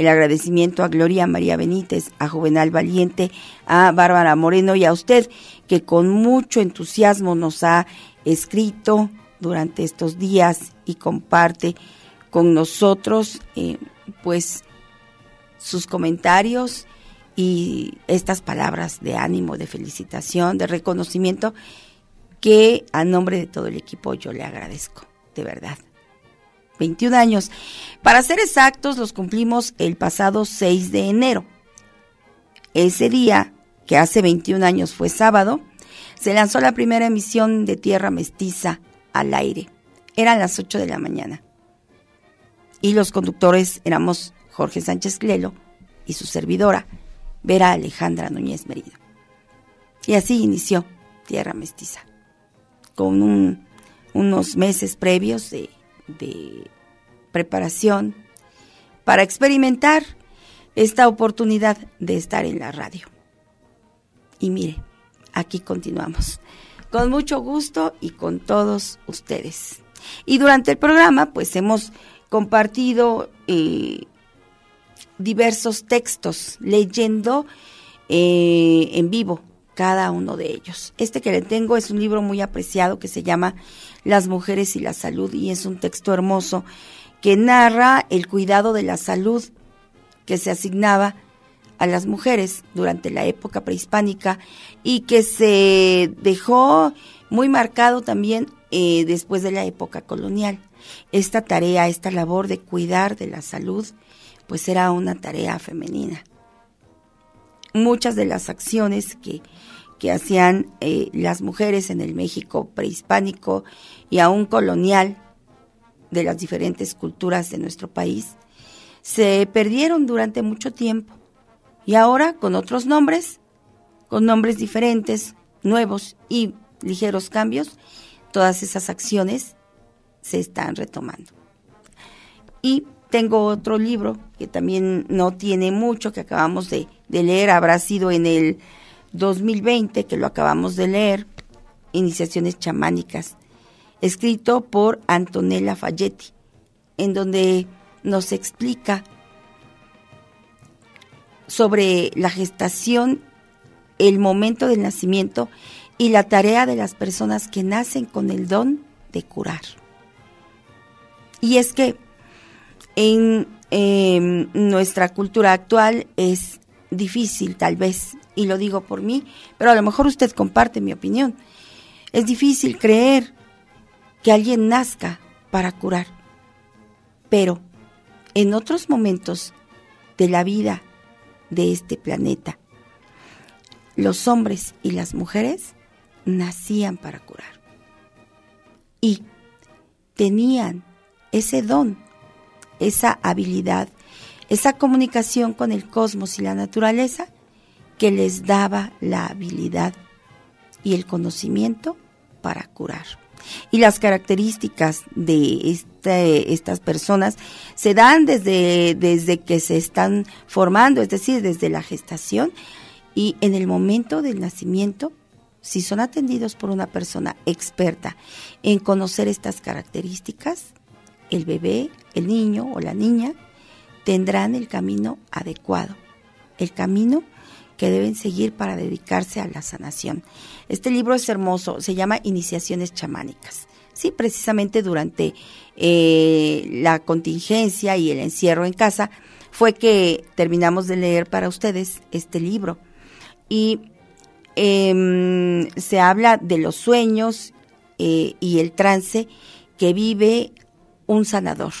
el agradecimiento a Gloria María Benítez, a Juvenal Valiente, a Bárbara Moreno y a usted que con mucho entusiasmo nos ha escrito durante estos días y comparte con nosotros eh, pues sus comentarios y estas palabras de ánimo, de felicitación, de reconocimiento que a nombre de todo el equipo yo le agradezco, de verdad. 21 años. Para ser exactos, los cumplimos el pasado 6 de enero. Ese día, que hace 21 años fue sábado, se lanzó la primera emisión de Tierra Mestiza al aire. Eran las 8 de la mañana. Y los conductores éramos Jorge Sánchez Clelo y su servidora, Vera Alejandra Núñez Merido. Y así inició Tierra Mestiza, con unos meses previos de de preparación para experimentar esta oportunidad de estar en la radio. Y mire, aquí continuamos, con mucho gusto y con todos ustedes. Y durante el programa, pues hemos compartido eh, diversos textos, leyendo eh, en vivo cada uno de ellos. Este que le tengo es un libro muy apreciado que se llama Las mujeres y la salud y es un texto hermoso que narra el cuidado de la salud que se asignaba a las mujeres durante la época prehispánica y que se dejó muy marcado también eh, después de la época colonial. Esta tarea, esta labor de cuidar de la salud, pues era una tarea femenina. Muchas de las acciones que, que hacían eh, las mujeres en el México prehispánico y aún colonial de las diferentes culturas de nuestro país se perdieron durante mucho tiempo y ahora con otros nombres, con nombres diferentes, nuevos y ligeros cambios, todas esas acciones se están retomando. Y tengo otro libro que también no tiene mucho, que acabamos de, leer, habrá sido en el 2020 que lo acabamos de leer, Iniciaciones chamánicas, escrito por Antonella Falletti, en donde nos explica sobre la gestación, el momento del nacimiento y la tarea de las personas que nacen con el don de curar. Y es que en em, nuestra cultura actual es difícil tal vez, y lo digo por mí, pero a lo mejor usted comparte mi opinión. Es difícil creer que alguien nazca para curar, pero en otros momentos de la vida de este planeta, los hombres y las mujeres nacían para curar y tenían ese don, esa habilidad, esa comunicación con el cosmos y la naturaleza que les daba la habilidad y el conocimiento para curar. Y las características de este, estas personas se dan desde, desde que se están formando, es decir, desde la gestación y en el momento del nacimiento si son atendidos por una persona experta en conocer estas características, el bebé, el niño o la niña tendrán el camino adecuado, el camino que deben seguir para dedicarse a la sanación. Este libro es hermoso, se llama Iniciaciones chamánicas. Sí, precisamente durante eh, la contingencia y el encierro en casa fue que terminamos de leer para ustedes este libro. Y em, se habla de los sueños eh, y el trance que vive un sanador.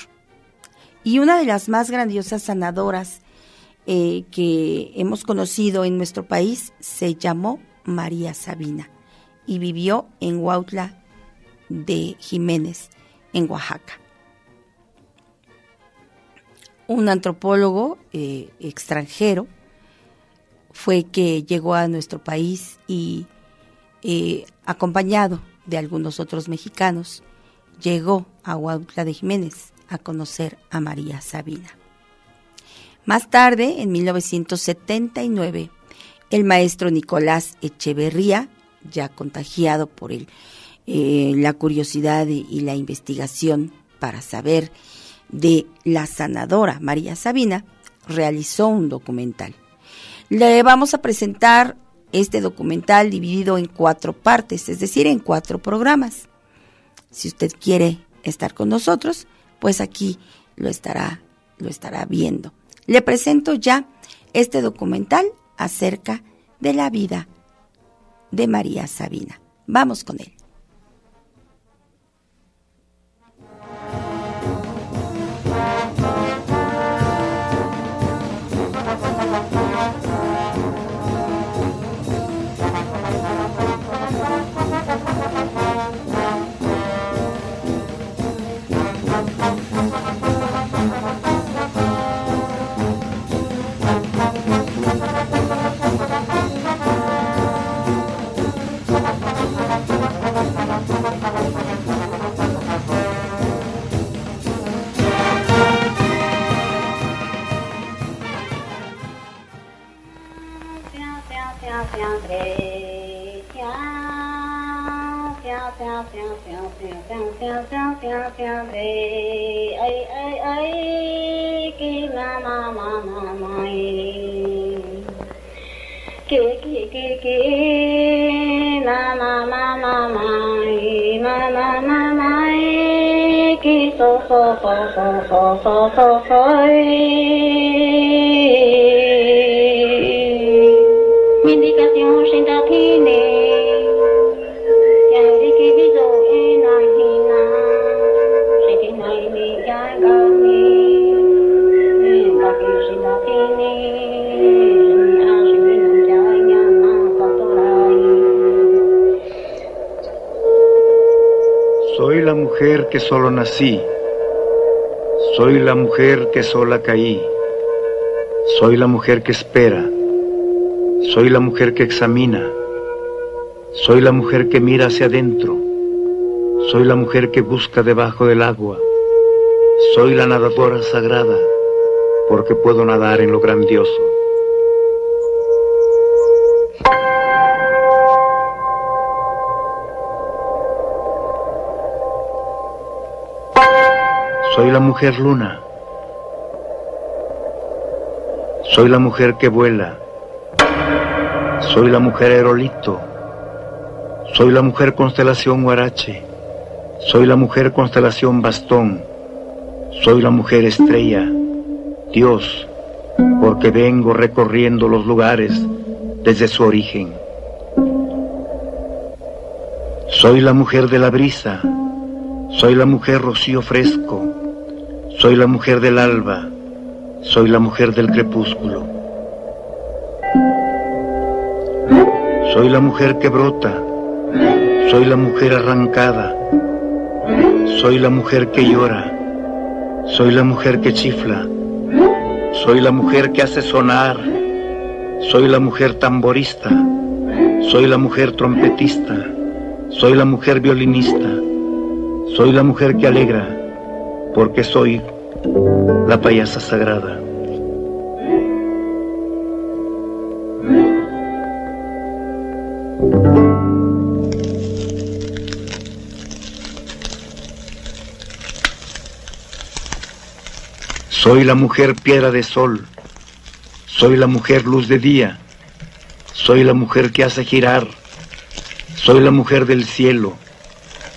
Y una de las más grandiosas sanadoras eh, que hemos conocido en nuestro país se llamó María Sabina y vivió en Huautla de Jiménez, en Oaxaca. Un antropólogo eh, extranjero fue que llegó a nuestro país y eh, acompañado de algunos otros mexicanos llegó a Huautla de Jiménez a conocer a María Sabina. Más tarde, en 1979, el maestro Nicolás Echeverría, ya contagiado por el, eh, la curiosidad y la investigación para saber de la sanadora María Sabina, realizó un documental. Le vamos a presentar este documental dividido en cuatro partes, es decir, en cuatro programas. Si usted quiere estar con nosotros, pues aquí lo estará, lo estará viendo. Le presento ya este documental acerca de la vida de María Sabina. Vamos con él. Soy la mujer que solo nací soy la mujer que sola caí, soy la mujer que espera, soy la mujer que examina, soy la mujer que mira hacia adentro, soy la mujer que busca debajo del agua, soy la nadadora sagrada, porque puedo nadar en lo grandioso. Mujer luna. Soy la mujer que vuela. Soy la mujer aerolito. Soy la mujer constelación Huarache. Soy la mujer constelación Bastón. Soy la mujer estrella. Dios, porque vengo recorriendo los lugares desde su origen. Soy la mujer de la brisa. Soy la mujer rocío fresco. Soy la mujer del alba, soy la mujer del crepúsculo. Soy la mujer que brota, soy la mujer arrancada, soy la mujer que llora, soy la mujer que chifla, soy la mujer que hace sonar, soy la mujer tamborista, soy la mujer trompetista, soy la mujer violinista, soy la mujer que alegra, porque soy la payasa sagrada. Soy la mujer piedra de sol, soy la mujer luz de día, soy la mujer que hace girar, soy la mujer del cielo,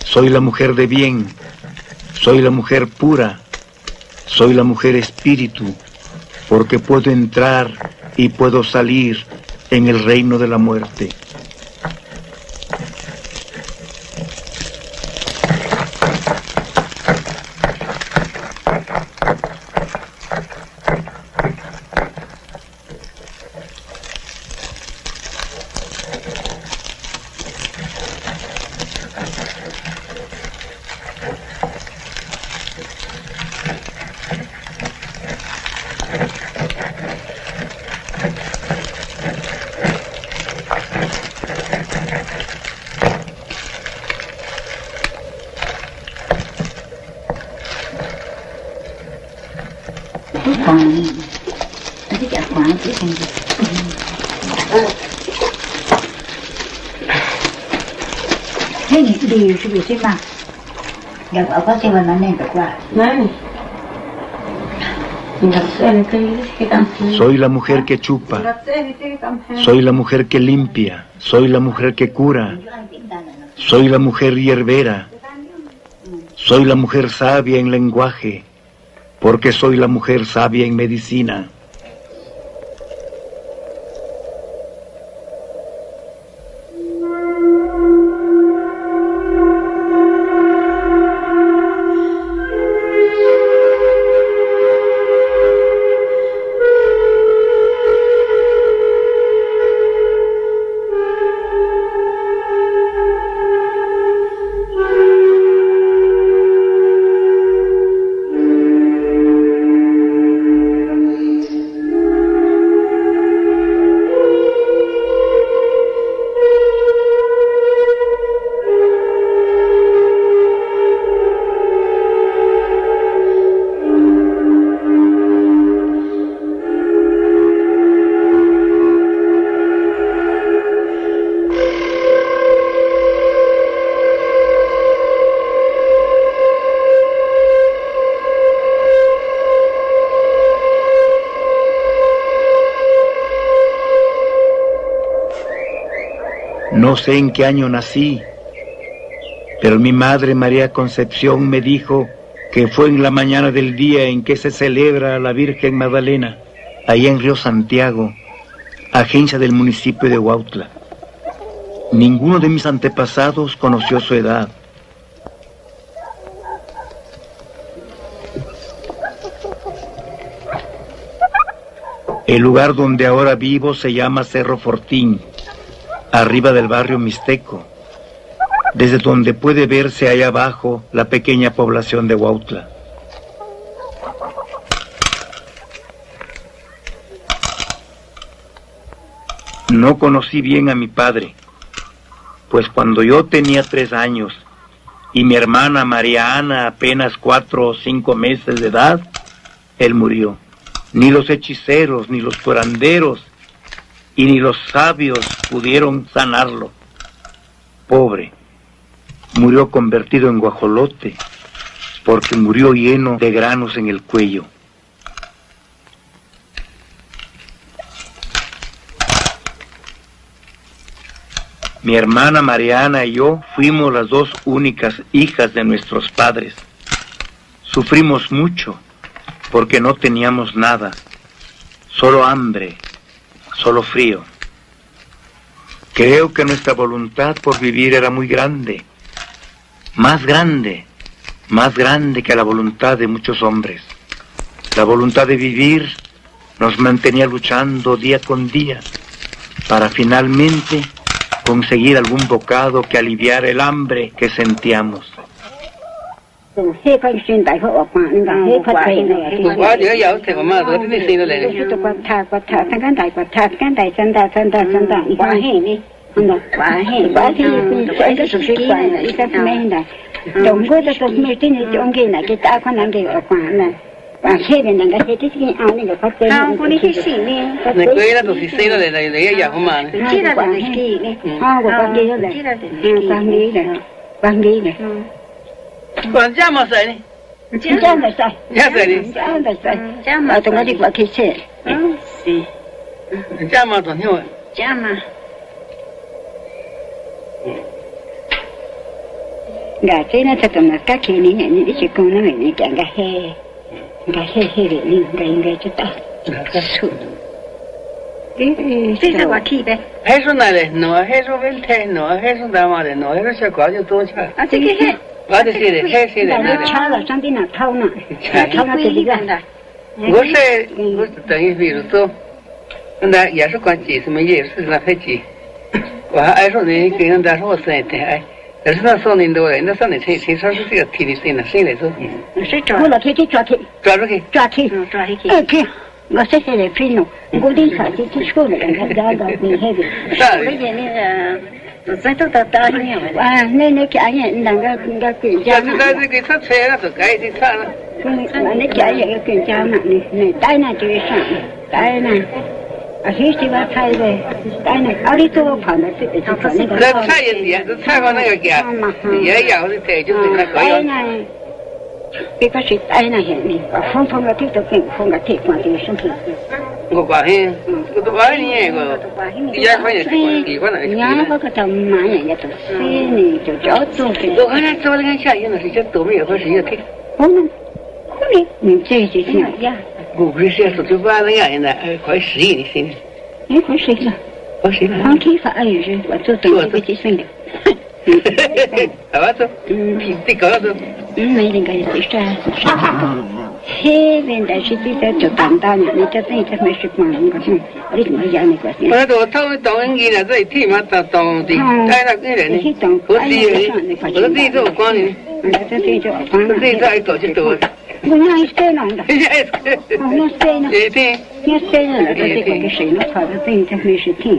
soy la mujer de bien, soy la mujer pura, soy la mujer espíritu, porque puedo entrar y puedo salir en el reino de la muerte. Soy la mujer que chupa, soy la mujer que limpia, soy la mujer que cura, soy la mujer hierbera, soy la mujer sabia en lenguaje, porque soy la mujer sabia en medicina. Sé en qué año nací, pero mi madre María Concepción me dijo que fue en la mañana del día en que se celebra a la Virgen Magdalena, allá en Río Santiago, agencia del municipio de Huautla. Ninguno de mis antepasados conoció su edad. El lugar donde ahora vivo se llama Cerro Fortín arriba del barrio Mixteco. desde donde puede verse allá abajo la pequeña población de Huautla. No conocí bien a mi padre, pues cuando yo tenía tres años y mi hermana María Ana apenas cuatro o cinco meses de edad, él murió. Ni los hechiceros, ni los curanderos, y ni los sabios pudieron sanarlo. Pobre, murió convertido en guajolote, porque murió lleno de granos en el cuello. Mi hermana Mariana y yo fuimos las dos únicas hijas de nuestros padres. Sufrimos mucho porque no teníamos nada, solo hambre, solo frío. Creo que nuestra voluntad por vivir era muy grande, más grande, más grande que la voluntad de muchos hombres. La voluntad de vivir nos mantenía luchando día con día para finalmente conseguir algún bocado que aliviara el hambre que sentíamos. he pa sin dai ho pa ni ga he pa dai ni wa de ya ke ma de ni sin le ni to kwa tha kwa tha tan kan dai tha kan dai san da san da san da wa he ni wa he wa he ni sai ka su shi kwa ni ka me ni da dong go da ka me ti ni dong ge na ke ta kwa nan de kwa na và khi mình đang cái cái cái ăn này là phát sinh không có cái gì nè. Này cái là tôi xin là này này giờ không mà. Chỉ là cái gì nè không có cái gì đâu này quan đi này quan đi này Llama, Sani. Llama, Sani. Llama, Sani. Llama. Automático aquí se. Sí. Llama, Antonio. Llama. ga sai na ta kamar ka ke ni ne ni dake kuma na mai ne ga ga ni ga inga ta ta ka su Sí, se aquí, ¿ves? Eso no es, no, eso es el té, no, eso da madre, no, eso se coge todo. Así que, 바데 세데 헤세데 나데 차라 잔디나 타우나 타우나 데리가 고세 고스 당이 비르소 근데 예수 관계 있으면 예수나 패지 와 아이소네 그냥 다서 왔는데 아이 그래서 손인 도에 나 손에 제 제서스 그 티리 쓰이나 쓰이래서 실제 몰라 되게 좋게 좋게 좋게 좋게 gosse se le prino godin sa ti ti shkole ka ga ga ni hebe sa le ne ba thay về tay này ở đi tôi phải nó tự tự phải nó 这车也是，这车和那个家也要的车就是那个 tay 要。 này cái cái sự tay này hiện này và phong phong là tiếp tục kiện phong là thiệt quan thì sinh thì 我挂嘿，我都挂你那个，也反正是管地方那 nhá 个。 có cái tầm mà này nhà tôi xin này tôi cho tôi thì 我看他做那个下雨那是叫多没有，或是有天。 không không đi mình chơi gì thế nào ya 我不是说说就把那个人呢，快十亿 的心， ấy có gì là 快十亿了。 không khí phải rồi và tôi từng cái chỉ sinh được 好吧，走，你搞到走。 mấy đừng cái gì ra thế bên đại sĩ bây giờ cho tạm ta nhỉ nên cho thấy cho mấy sự mà không có gì đi mà giờ này có gì 我都他当人家呢，这天嘛当当的，哎那个人呢，我自 呵呵呵呵，干么子？嗯，这个么子？嗯，没人干么子？啥？啊，嘿，现在是比咱做单打的，你这东西还没使忙呢个。嗯，我这没压力个。我这都偷着偷，人家这一天忙到到底，再那个嘞呢？不急，不急，我这自己做光的呢。嗯，这这就光，自己做一多就多。我娘一天弄的，嘿嘿嘿嘿，一天一天，一天一天，我这自己光给谁弄？反正自己这还没使听。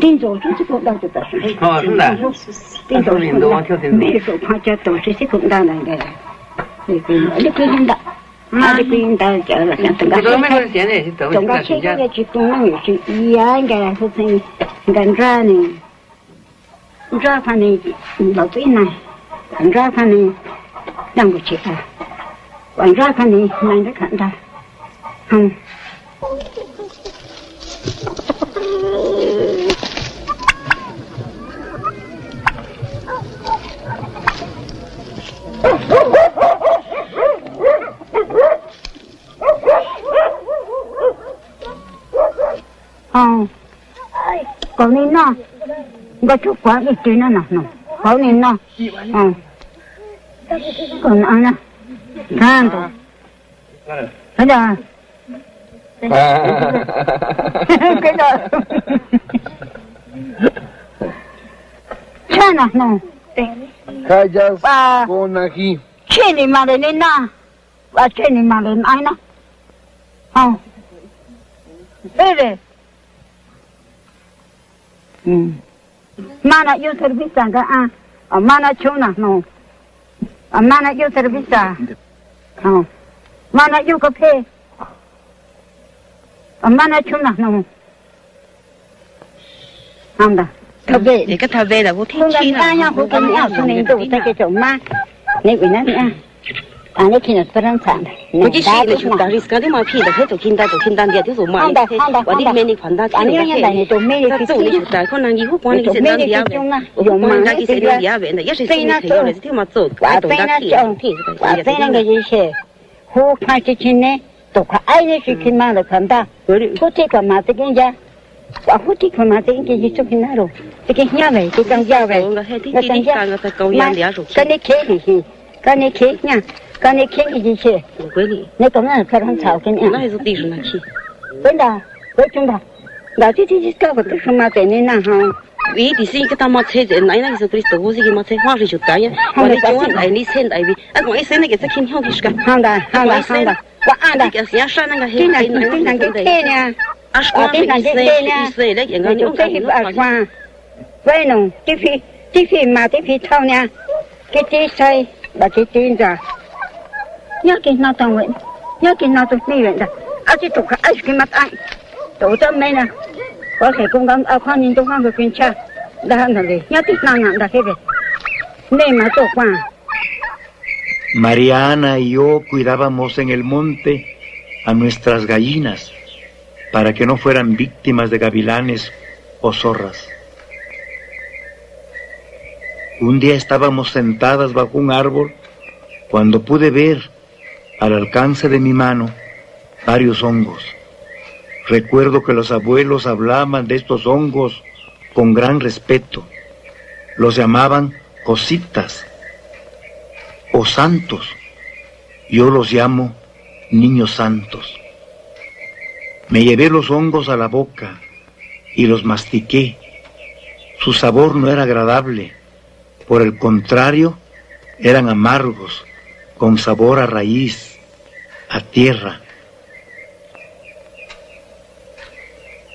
定做就是工作就得了。哦，是的。定做工作，每个做房间都是些工作那个，那个你可以的。那就不用打了，像等个现在，等个现在去工农也是一样，应该说是干这。这反正老最难，这反正干不起啊，这反正难得看的，嗯。ờ. Còn nên nó có chút quá ít chứ nó nè, bảo nên nó ờ. Còn ăn nè ăn rồi cái đó cái đó. Sao nọ Hayas con ají. Chini marenina. A chini marenina. Oh. Mire. Mana yo servisa ga a. A mana chuna no. A mana yo servisa. Oh. Mana yo cope. A mana chuna no. Anda. thà về thì cái thà về là vô thích chi là nhau cũng cần nhau cho nên tụ tay cái chỗ ma. Nên quỷ nát nha anh ấy khi nào phải làm sản nên ta được chúng ta risk cái mà khi được hết tụ kim ta tụ kim ta địa thiếu số mà anh ấy và đi men đi khoản ta anh ấy cái này tụ men đi cái tụ chúng ta con nàng gì hút quan cái chuyện đang địa về dùng mà cái cái chuyện địa về này nhất là cái này là thiếu mà tụ cái tụ ta kia. và cái này. cái gì thế hút quan cái chuyện này tụ cái ai cái chuyện mà được khoản ta. Có thể còn mà cái gì 아무 티 그마세 이게 이쪽 있나로 이게 희야베 그 강자베 나 강자 나 강자 간에 개리 간에 개냐 간에 개리 지체 뭐니 내 거는 그런 차오 그냥 나 해서 뒤로 나치 된다 왜 준다 나 지지지 까고 그 그마세 내나 하 vì thì xin cái ta mà thế thì nãy nãy giờ Cristo vô gì mà thế hoa rồi chụp tay và đi chỗ này đi xem tại vì anh nói xem này cái sách kinh hao gì, cả hàng đà hàng đà hàng đà. Và anh đà. Cái sáng sáng này cái hình này cái này cái này. Ate na de de na. Ni tu ke hip akwa. Wei no, ti fi ti fi ma ti fi thau nha. Ki ti sai ba ki tin ra. Nhớ ki na tong wen. Nhớ ki na tu ni wen da. A ti tu ka ai ki mat ai. Tu ta mai. Có thể cũng đang ở à, khoan nhìn được quyền cha. Đã hẳn rồi, nhớ tích nào ngạn đã thế. Nên mà tổ quả. Mariana y yo cuidábamos en el monte a nuestras gallinas. Para que no fueran víctimas de gavilanes o zorras. Un día estábamos sentadas bajo un árbol cuando pude ver al alcance de mi mano varios hongos. Recuerdo que los abuelos hablaban de estos hongos con gran respeto. Los llamaban cositas o santos. Yo los llamo niños santos. Me llevé los hongos a la boca y los mastiqué. Su sabor no era agradable, por el contrario, eran amargos, con sabor a raíz, a tierra.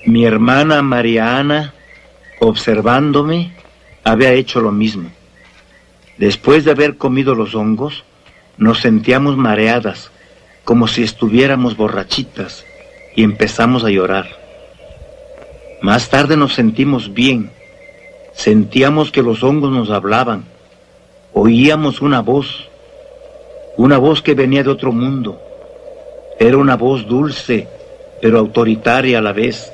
Mi hermana Mariana, observándome, había hecho lo mismo. Después de haber comido los hongos, nos sentíamos mareadas, como si estuviéramos borrachitas, y empezamos a llorar. Más tarde nos sentimos bien, sentíamos que los hongos nos hablaban, oíamos una voz, una voz que venía de otro mundo. Era una voz dulce, pero autoritaria a la vez,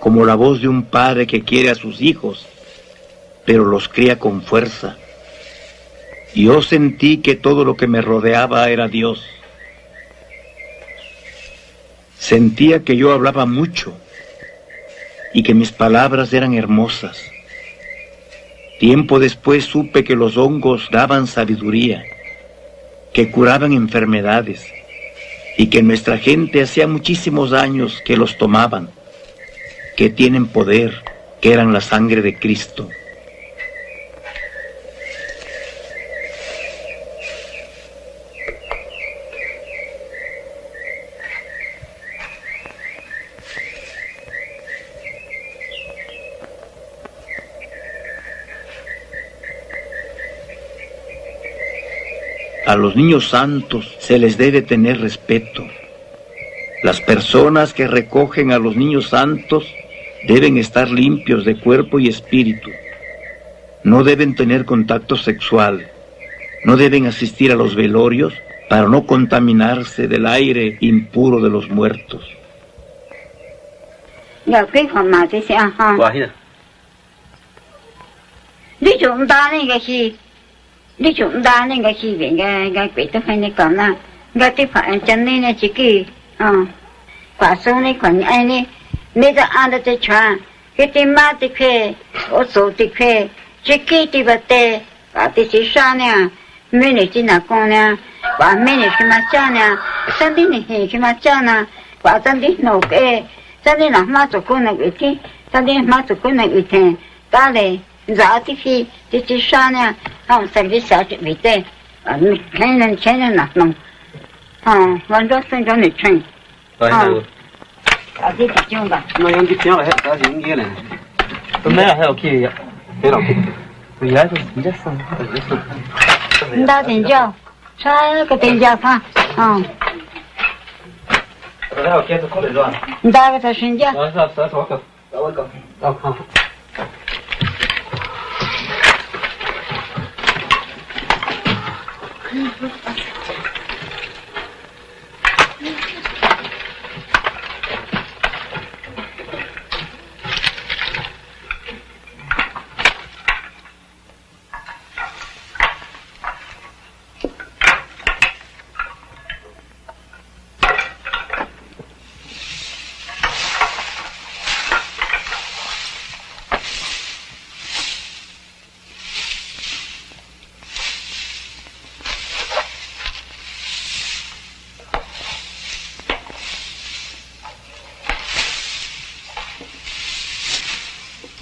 como la voz de un padre que quiere a sus hijos, pero los cría con fuerza. Yo sentí que todo lo que me rodeaba era Dios. Sentía que yo hablaba mucho y que mis palabras eran hermosas. Tiempo después supe que los hongos daban sabiduría, que curaban enfermedades y que nuestra gente hacía muchísimos años que los tomaban, que tienen poder, que eran la sangre de Cristo. A los niños santos se les debe tener respeto. Las personas que recogen a los niños santos deben estar limpios de cuerpo y espíritu. No deben tener contacto sexual. No deben asistir a los velorios para no contaminarse del aire impuro de los muertos. Nhờ cái phần mà thế sẽ ha. Đi chúng ta này cái gì? Đi chúng ta này cái gì vậy? Cái cái quỷ tôi phải này còn là cái cái phải chân này là chỉ kỳ. Ờ. Quả số này còn ai này 你的安的在传，给的妈的开，我走的开，只给的不得，把的是啥呢？没你进哪讲呢？把没你什么讲呢？真的你很什么讲呢？把真的弄个，真的那妈做过那个天，真的妈做过那个天，打嘞， dạ za ti fi ti ti sha ne ha san vi sa ti vi te mi ken nen chen nen na nong ha wan do san do ni chen ha a ti ti chung ba ma yang ti chung la he ta jing ye ne to me ha o ki ya he lo vì lái tôi chỉ rất xong. Chúng ta tiền cho sao cái tiền cho pha ờ. Rồi học kia tôi không được rồi chúng ta cái thời sinh chứ? Đó sao sợ thỏa cực đó không không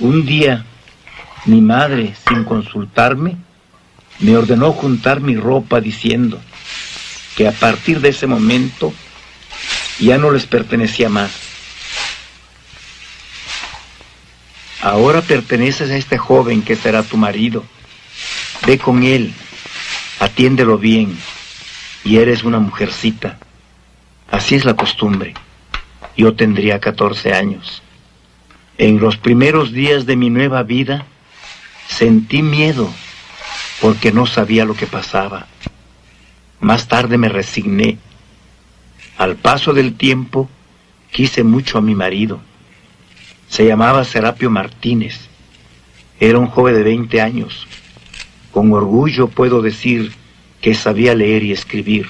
Un día, mi madre, sin consultarme, me ordenó juntar mi ropa diciendo que a partir de ese momento ya no les pertenecía más. Ahora perteneces a este joven que será tu marido. Ve con él, atiéndelo bien, y eres una mujercita. Así es la costumbre. Yo tendría 14 años. En los primeros días de mi nueva vida sentí miedo porque no sabía lo que pasaba. Más tarde me resigné. Al paso del tiempo quise mucho a mi marido. Se llamaba Serapio Martínez. Era un joven de 20 años. Con orgullo puedo decir que sabía leer y escribir.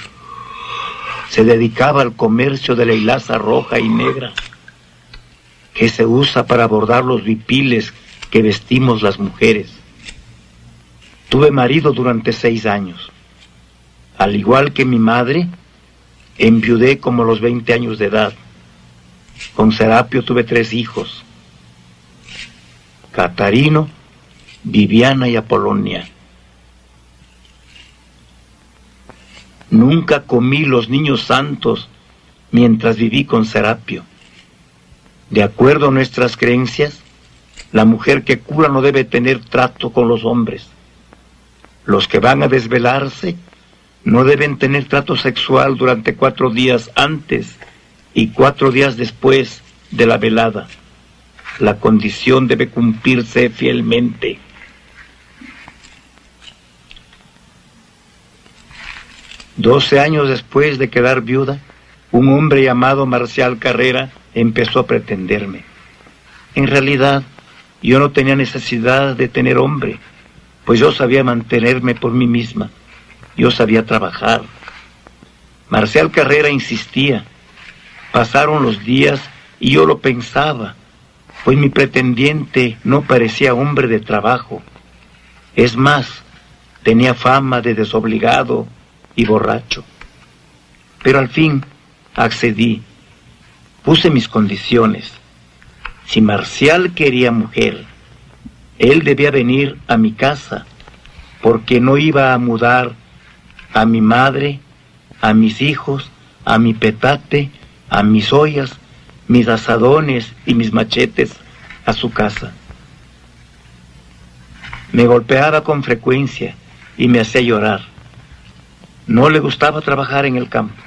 Se dedicaba al comercio de la hilaza roja y negra que se usa para bordar los vipiles que vestimos las mujeres. Tuve marido durante seis años. Al igual que mi madre, enviudé como los 20 años de edad. Con Serapio tuve tres hijos. Catarino, Viviana y Apolonia. Nunca comí los niños santos mientras viví con Serapio. De acuerdo a nuestras creencias, la mujer que cura no debe tener trato con los hombres. Los que van a desvelarse no deben tener trato sexual durante cuatro días antes y cuatro días después de la velada. La condición debe cumplirse fielmente. Doce años después de quedar viuda, un hombre llamado Marcial Carrera empezó a pretenderme. En realidad, yo no tenía necesidad de tener hombre, pues yo sabía mantenerme por mí misma. Yo sabía trabajar. Marcial Carrera insistía. Pasaron los días y yo lo pensaba, pues mi pretendiente no parecía hombre de trabajo. Es más, tenía fama de desobligado y borracho. Pero al fin accedí Puse mis condiciones. Si Marcial quería mujer, él debía venir a mi casa, porque no iba a mudar a mi madre, a mis hijos, a mi petate, a mis ollas, mis asadones y mis machetes a su casa. Me golpeaba con frecuencia y me hacía llorar. No le gustaba trabajar en el campo.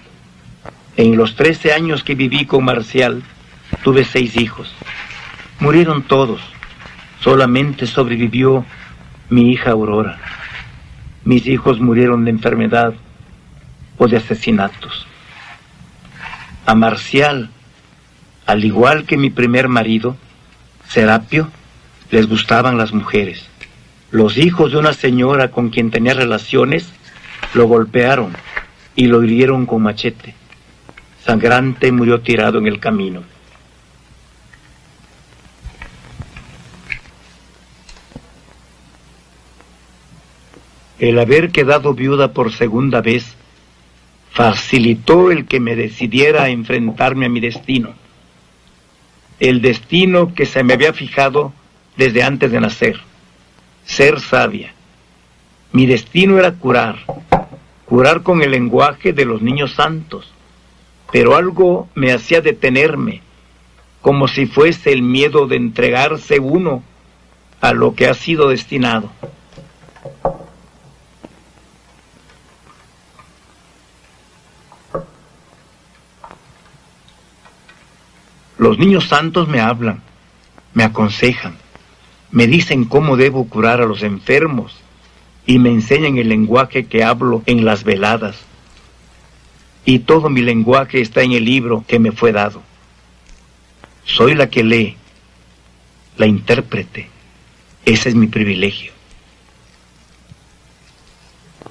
En los 13 años que viví con Marcial, tuve seis hijos. Murieron todos. Solamente sobrevivió mi hija Aurora. Mis hijos murieron de enfermedad o de asesinatos. A Marcial, al igual que mi primer marido, Serapio, les gustaban las mujeres. Los hijos de una señora con quien tenía relaciones lo golpearon y lo hirieron con machete sangrante murió tirado en el camino. El haber quedado viuda por segunda vez facilitó el que me decidiera a enfrentarme a mi destino, el destino que se me había fijado desde antes de nacer, ser sabia. Mi destino era curar, curar con el lenguaje de los niños santos, pero algo me hacía detenerme, como si fuese el miedo de entregarse uno a lo que ha sido destinado. Los niños santos me hablan, me aconsejan, me dicen cómo debo curar a los enfermos y me enseñan el lenguaje que hablo en las veladas. Y todo mi lenguaje está en el libro que me fue dado. Soy la que lee, la intérprete. Ese es mi privilegio.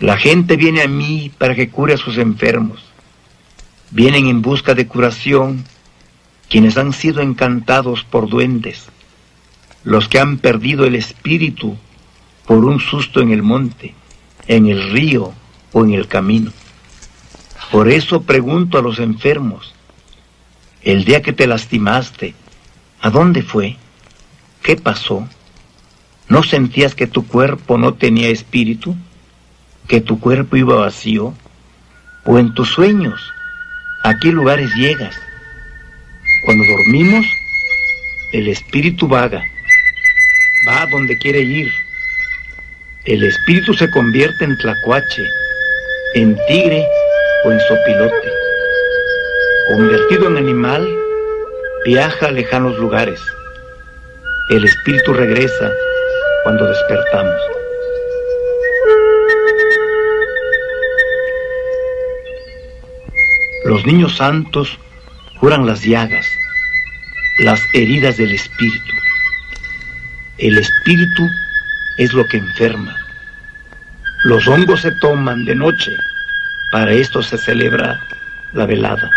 La gente viene a mí para que cure a sus enfermos. Vienen en busca de curación quienes han sido encantados por duendes, los que han perdido el espíritu por un susto en el monte, en el río o en el camino. Por eso pregunto a los enfermos, el día que te lastimaste, ¿a dónde fue? ¿Qué pasó? ¿No sentías que tu cuerpo no tenía espíritu? ¿Que tu cuerpo iba vacío? ¿O en tus sueños? ¿A qué lugares llegas? Cuando dormimos, el espíritu vaga, va a donde quiere ir. El espíritu se convierte en tlacuache, en tigre o en sopilote. Convertido en animal, viaja a lejanos lugares. El espíritu regresa cuando despertamos. Los niños santos curan las llagas, las heridas del espíritu. El espíritu es lo que enferma. Los hongos se toman de noche, para esto se celebra la velada.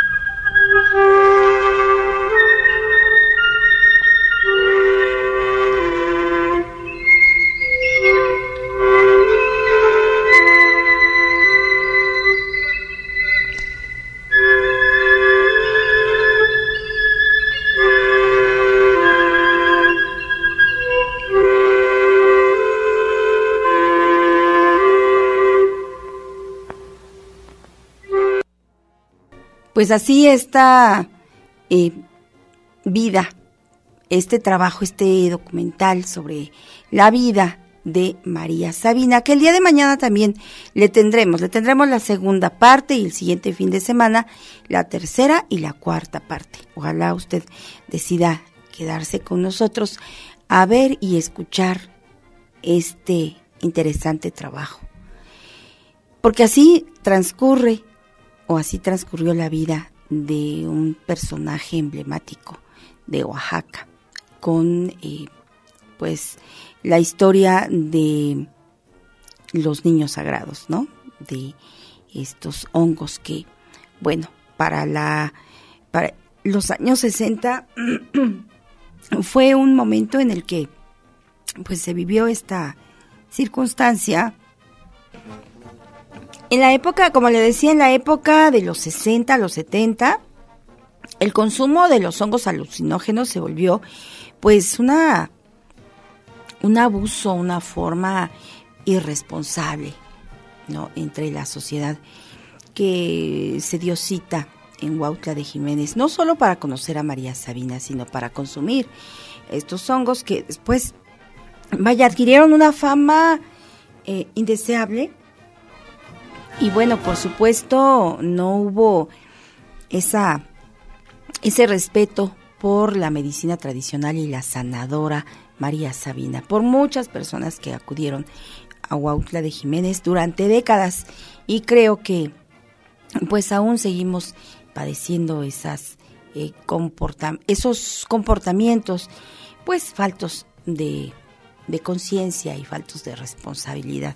Pues así esta eh, vida, este trabajo, este documental sobre la vida de María Sabina, que el día de mañana también le tendremos, le tendremos la segunda parte y el siguiente fin de semana la tercera y la cuarta parte. Ojalá usted decida quedarse con nosotros a ver y escuchar este interesante trabajo. Porque así transcurre o así transcurrió la vida de un personaje emblemático de Oaxaca, con eh, pues la historia de los niños sagrados, ¿no? De estos hongos que, bueno, para la para los años 60 fue un momento en el que pues se vivió esta circunstancia en la época, como le decía, en la época de los 60, los 70, el consumo de los hongos alucinógenos se volvió pues una un abuso, una forma irresponsable, ¿no? entre la sociedad que se dio cita en Huautla de Jiménez, no solo para conocer a María Sabina, sino para consumir estos hongos que después, vaya, adquirieron una fama eh, indeseable y bueno, por supuesto, no hubo esa, ese respeto por la medicina tradicional y la sanadora María Sabina, por muchas personas que acudieron a Huautla de Jiménez durante décadas y creo que pues aún seguimos padeciendo esas eh, esos comportamientos pues faltos de, de conciencia y faltos de responsabilidad.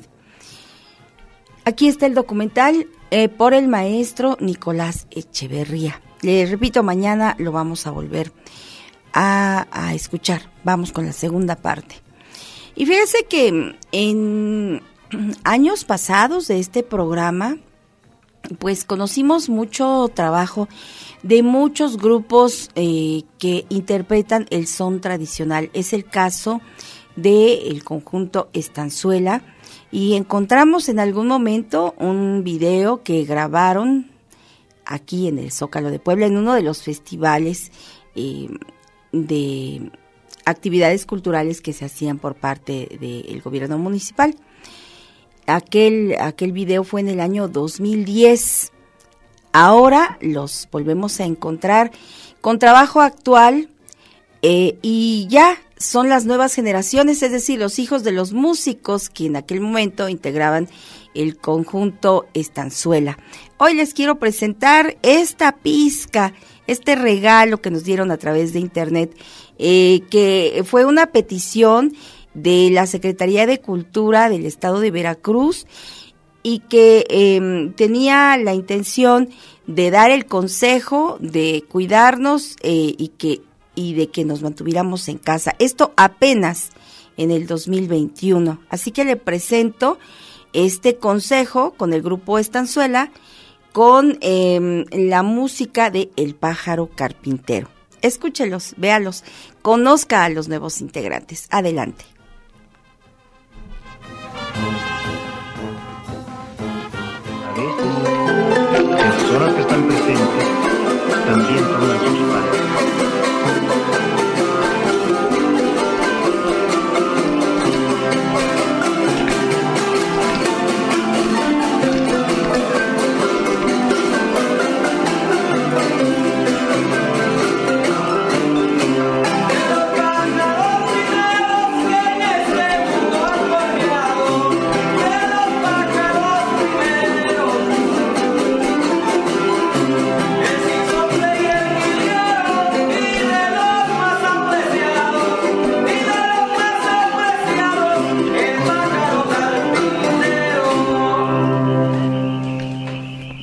Aquí está el documental eh, por el maestro Nicolás Echeverría. Le repito, mañana lo vamos a volver a, escuchar. Vamos con la segunda parte. Y fíjese que en años pasados de este programa, pues conocimos mucho trabajo de muchos grupos eh, que interpretan el son tradicional. Es el caso del conjunto Estanzuela y encontramos en algún momento un video que grabaron aquí en el Zócalo de Puebla en uno de los festivales eh, de actividades culturales que se hacían por parte del gobierno municipal. Aquel, aquel video fue en el año 2010. Ahora los volvemos a encontrar con trabajo actual eh, y ya son las nuevas generaciones, es decir, los hijos de los músicos que en aquel momento integraban el conjunto Estanzuela. Hoy les quiero presentar esta pizca, este regalo que nos dieron a través de internet, eh, que fue una petición de la Secretaría de Cultura del Estado de Veracruz y que em, tenía la intención de dar el consejo de cuidarnos eh, y que y de que nos mantuviéramos en casa. Esto apenas en el 2021. Así que le presento este consejo con el grupo Estanzuela con em, la música de El pájaro carpintero. Escúchelos, véalos, conozca a los nuevos integrantes. Adelante.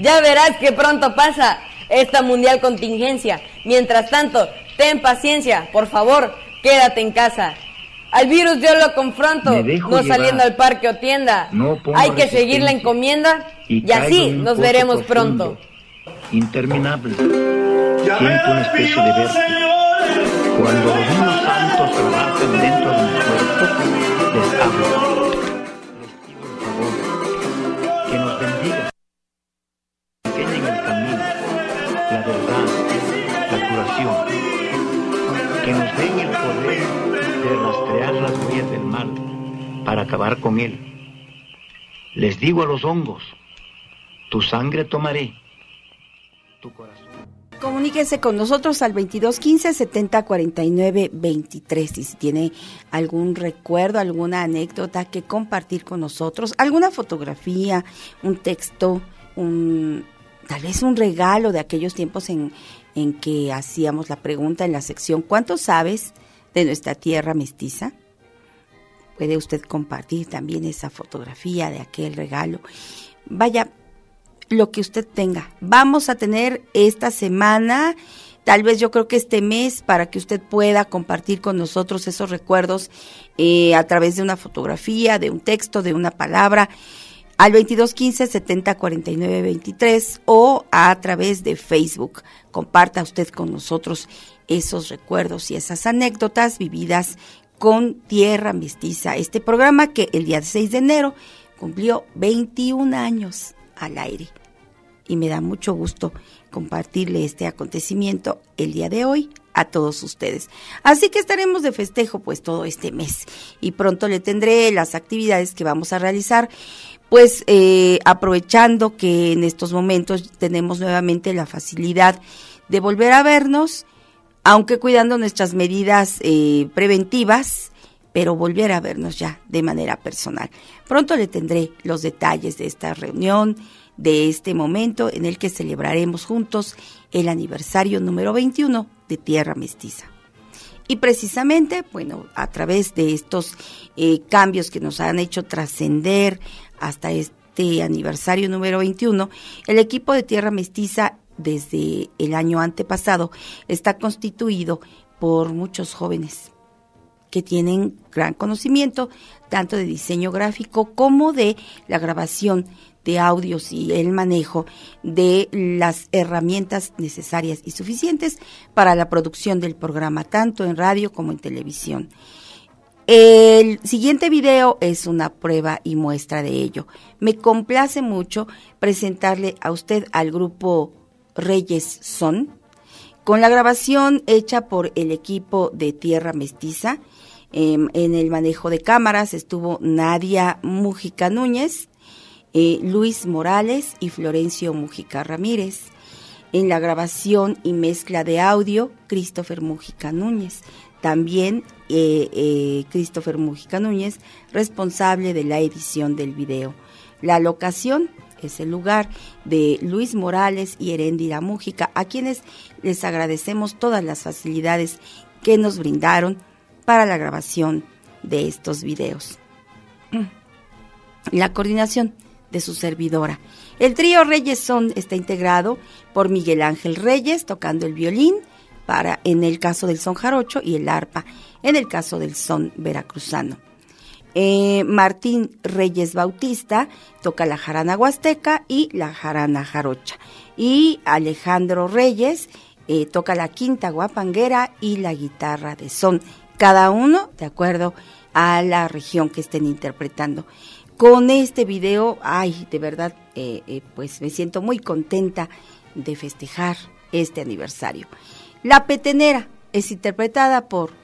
Ya verás que pronto pasa esta mundial contingencia. Mientras tanto, ten paciencia, por favor, quédate en casa. Al virus yo lo confronto, no saliendo al parque o tienda. Hay que seguir la encomienda y, así nos veremos pronto. Interminable. Siento una especie de vértigo. Cuando los niños santos trabajan dentro verdad, la curación. Que nos den el poder de rastrear las huellas del mal para acabar con él. Les digo a los hongos, tu sangre tomaré, tu corazón. Comuníquese con nosotros al 2215 70 49 23 y si tiene algún recuerdo, alguna anécdota que compartir con nosotros, alguna fotografía, un texto, un tal vez un regalo de aquellos tiempos en, en que hacíamos la pregunta en la sección ¿cuánto sabes de nuestra tierra mestiza? Puede usted compartir también esa fotografía de aquel regalo. Vaya, lo que usted tenga. Vamos a tener esta semana, tal vez yo creo que este mes, para que usted pueda compartir con nosotros esos recuerdos eh, a través de una fotografía, de un texto, de una palabra, al 2215 70 49 23 o a través de Facebook. Comparta usted con nosotros esos recuerdos y esas anécdotas vividas con Tierra Mestiza. Este programa que el día 6 de enero cumplió 21 años al aire. Y me da mucho gusto compartirle este acontecimiento el día de hoy a todos ustedes. Así que estaremos de festejo pues todo este mes y pronto le tendré las actividades que vamos a realizar pues eh, aprovechando que en estos momentos tenemos nuevamente la facilidad de volver a vernos, aunque cuidando nuestras medidas eh, preventivas, pero volver a vernos ya de manera personal. Pronto le tendré los detalles de esta reunión, de este momento en el que celebraremos juntos el aniversario número 21 de Tierra Mestiza. Y precisamente, bueno, a través de estos eh, cambios que nos han hecho trascender hasta este aniversario número 21, el equipo de Tierra Mestiza desde el año antepasado está constituido por muchos jóvenes que tienen gran conocimiento tanto de diseño gráfico como de la grabación de audios y el manejo de las herramientas necesarias y suficientes para la producción del programa, tanto en radio como en televisión. El siguiente video es una prueba y muestra de ello. Me complace mucho presentarle a usted al grupo Reyes Son, con la grabación hecha por el equipo de Tierra Mestiza. Em, en el manejo de cámaras estuvo Nadia Mujica Núñez, eh, Luis Morales y Florencio Mujica Ramírez. En la grabación y mezcla de audio, Christopher Mujica Núñez. También eh, eh, Christopher Mujica Núñez, responsable de la edición del video. La locación es el lugar de Luis Morales y Heréndira Mujica, a quienes les agradecemos todas las facilidades que nos brindaron para la grabación de estos videos. La coordinación de su servidora. El trío Reyes Son está integrado por Miguel Ángel Reyes tocando el violín para en el caso del son jarocho y el arpa en el caso del son veracruzano. Eh, Martín Reyes Bautista toca la jarana huasteca y la jarana jarocha. Y Alejandro Reyes eh, toca la quinta guapanguera y la guitarra de son. Cada uno de acuerdo a la región que estén interpretando con este video, ay, de verdad, eh, pues me siento muy contenta de festejar este aniversario. La petenera es interpretada por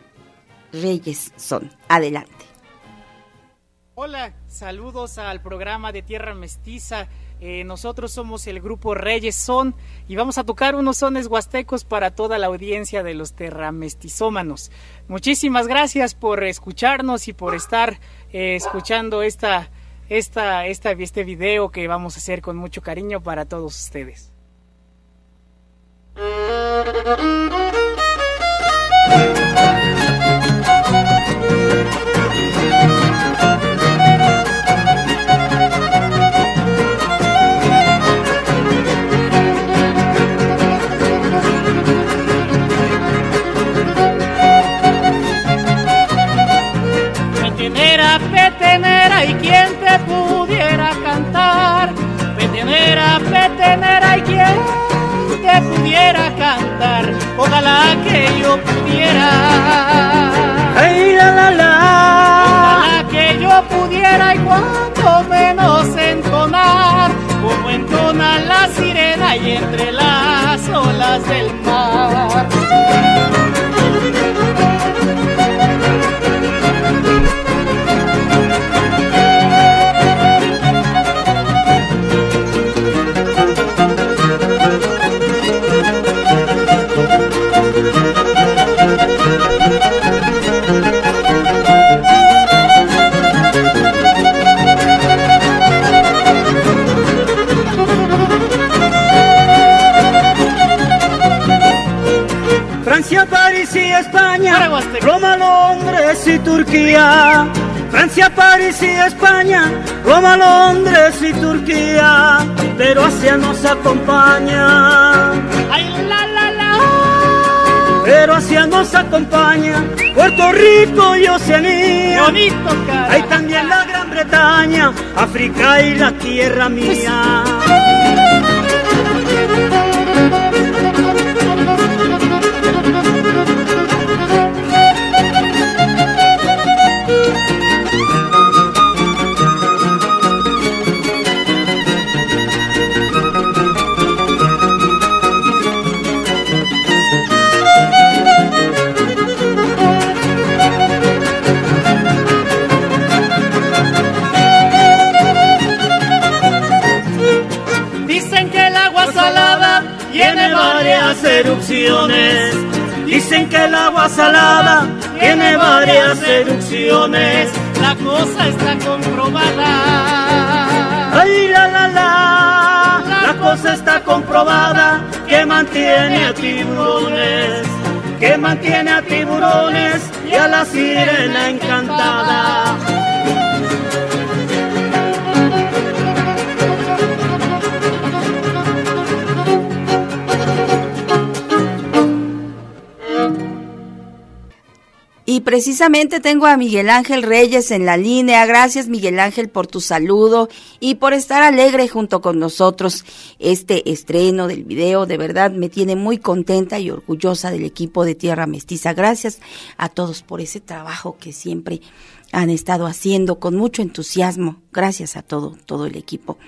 Reyes Son. Adelante. Hola, saludos al programa de Tierra Mestiza. Eh, nosotros somos el grupo Reyes Son y vamos a tocar unos sones huastecos para toda la audiencia de los terramestizómanos. Muchísimas gracias por escucharnos y por estar escuchando esta esta, esta, este video que vamos a hacer con mucho cariño para todos ustedes. Petenera y quien te pudiera cantar. Petenera, petenera y quien te pudiera cantar. Ojalá que yo pudiera. Ay, la, la, la. Ojalá que yo pudiera y cuanto menos entonar. Como entona la sirena y entre las olas del mar. Roma, Londres y Turquía. Francia, París y España, Roma, Londres y Turquía, pero Asia nos acompaña. Ay, la, la, la. Pero Asia nos acompaña, Puerto Rico y Oceanía. Bonito, cara. Hay también la Gran Bretaña, África y la tierra mía. Erupciones. Dicen que el agua salada tiene varias erupciones. La cosa está comprobada. Ay, la, la, la. La cosa está comprobada que mantiene a tiburones. Que mantiene a tiburones y a la sirena encantada. Y precisamente tengo a Miguel Ángel Reyes en la línea. Gracias Miguel Ángel por tu saludo y por estar alegre junto con nosotros. Este estreno del video de verdad me tiene muy contenta y orgullosa del equipo de Tierra Mestiza. Gracias a todos por ese trabajo que siempre han estado haciendo con mucho entusiasmo. Gracias a todo, todo el equipo.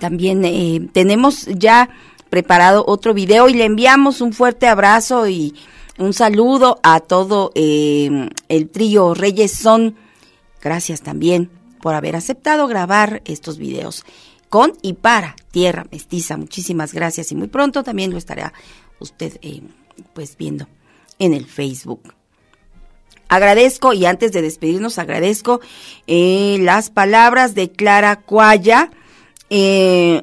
También eh, tenemos ya preparado otro video y le enviamos un fuerte abrazo y un saludo a todo eh, el trío Reyes Son. Gracias también por haber aceptado grabar estos videos con y para Tierra Mestiza. Muchísimas gracias y muy pronto también lo estará usted eh, pues viendo en el Facebook. Agradezco y antes de despedirnos agradezco eh, las palabras de Clara Cuaya y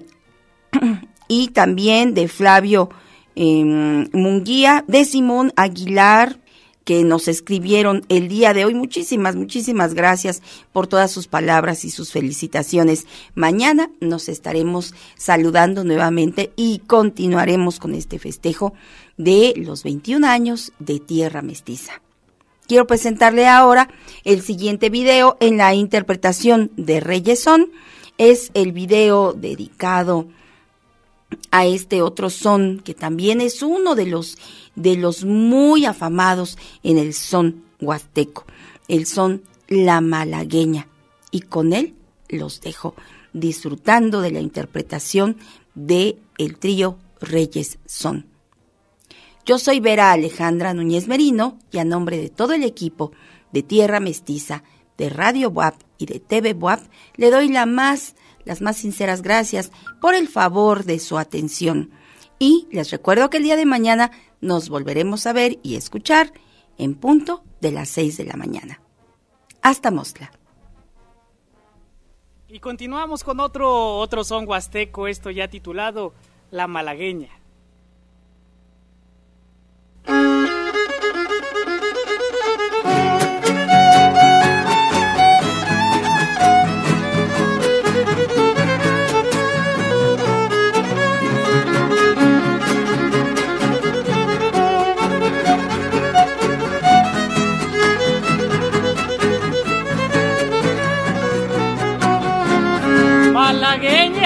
también de Flavio Munguía, de Simón Aguilar, que nos escribieron el día de hoy. Muchísimas, muchísimas gracias por todas sus palabras y sus felicitaciones. Mañana nos estaremos saludando nuevamente y continuaremos con este festejo de los 21 años de Tierra Mestiza. Quiero presentarle ahora el siguiente video en la interpretación de Reyesón. Es el video dedicado a este otro son que también es uno de los de los muy afamados en el son huasteco, el son la malagueña y con él los dejo disfrutando de la interpretación de el trío Reyes Son. Yo soy Vera Alejandra Núñez Merino y a nombre de todo el equipo de Tierra Mestiza, de Radio Buap y de TV Buap, le doy la más las más sinceras gracias por el favor de su atención. Y les recuerdo que el día de mañana nos volveremos a ver y escuchar en punto de las 6 de la mañana. Hasta Mosla. Y continuamos con otro, otro son huasteco, esto ya titulado La Malagueña.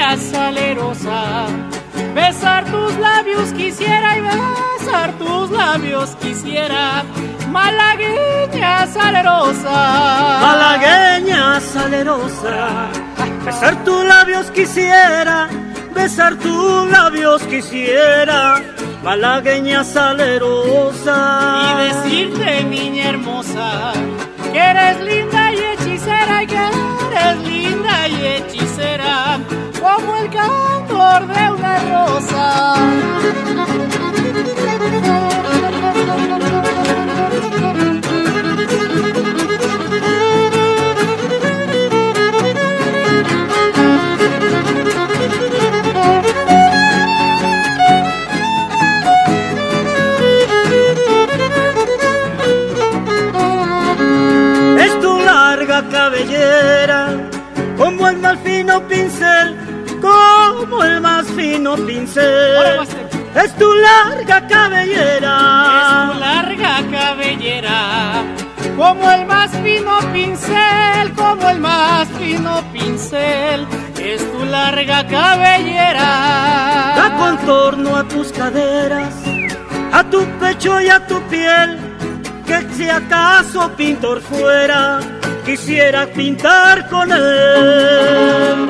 Malagueña salerosa. Besar tus labios quisiera y besar tus labios quisiera. Malagueña salerosa. Malagueña salerosa. Besar tus labios quisiera. Besar tus labios quisiera. Malagueña salerosa. Y decirte, niña hermosa, que eres linda y hechicera y que eres linda y hechicera como el cantor de una rosa. A tus caderas, a tu pecho y a tu piel. Que si acaso pintor fuera, quisiera pintar con él.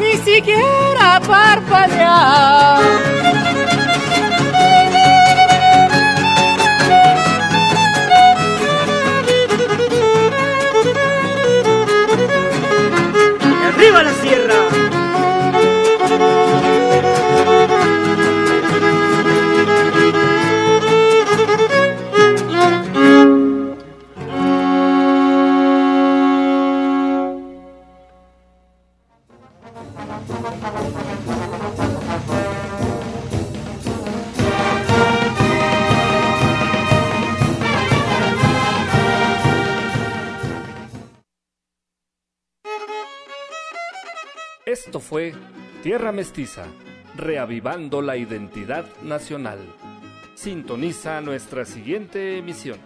ni siquiera parpadear. Mestiza, reavivando la identidad nacional. Sintoniza nuestra siguiente emisión.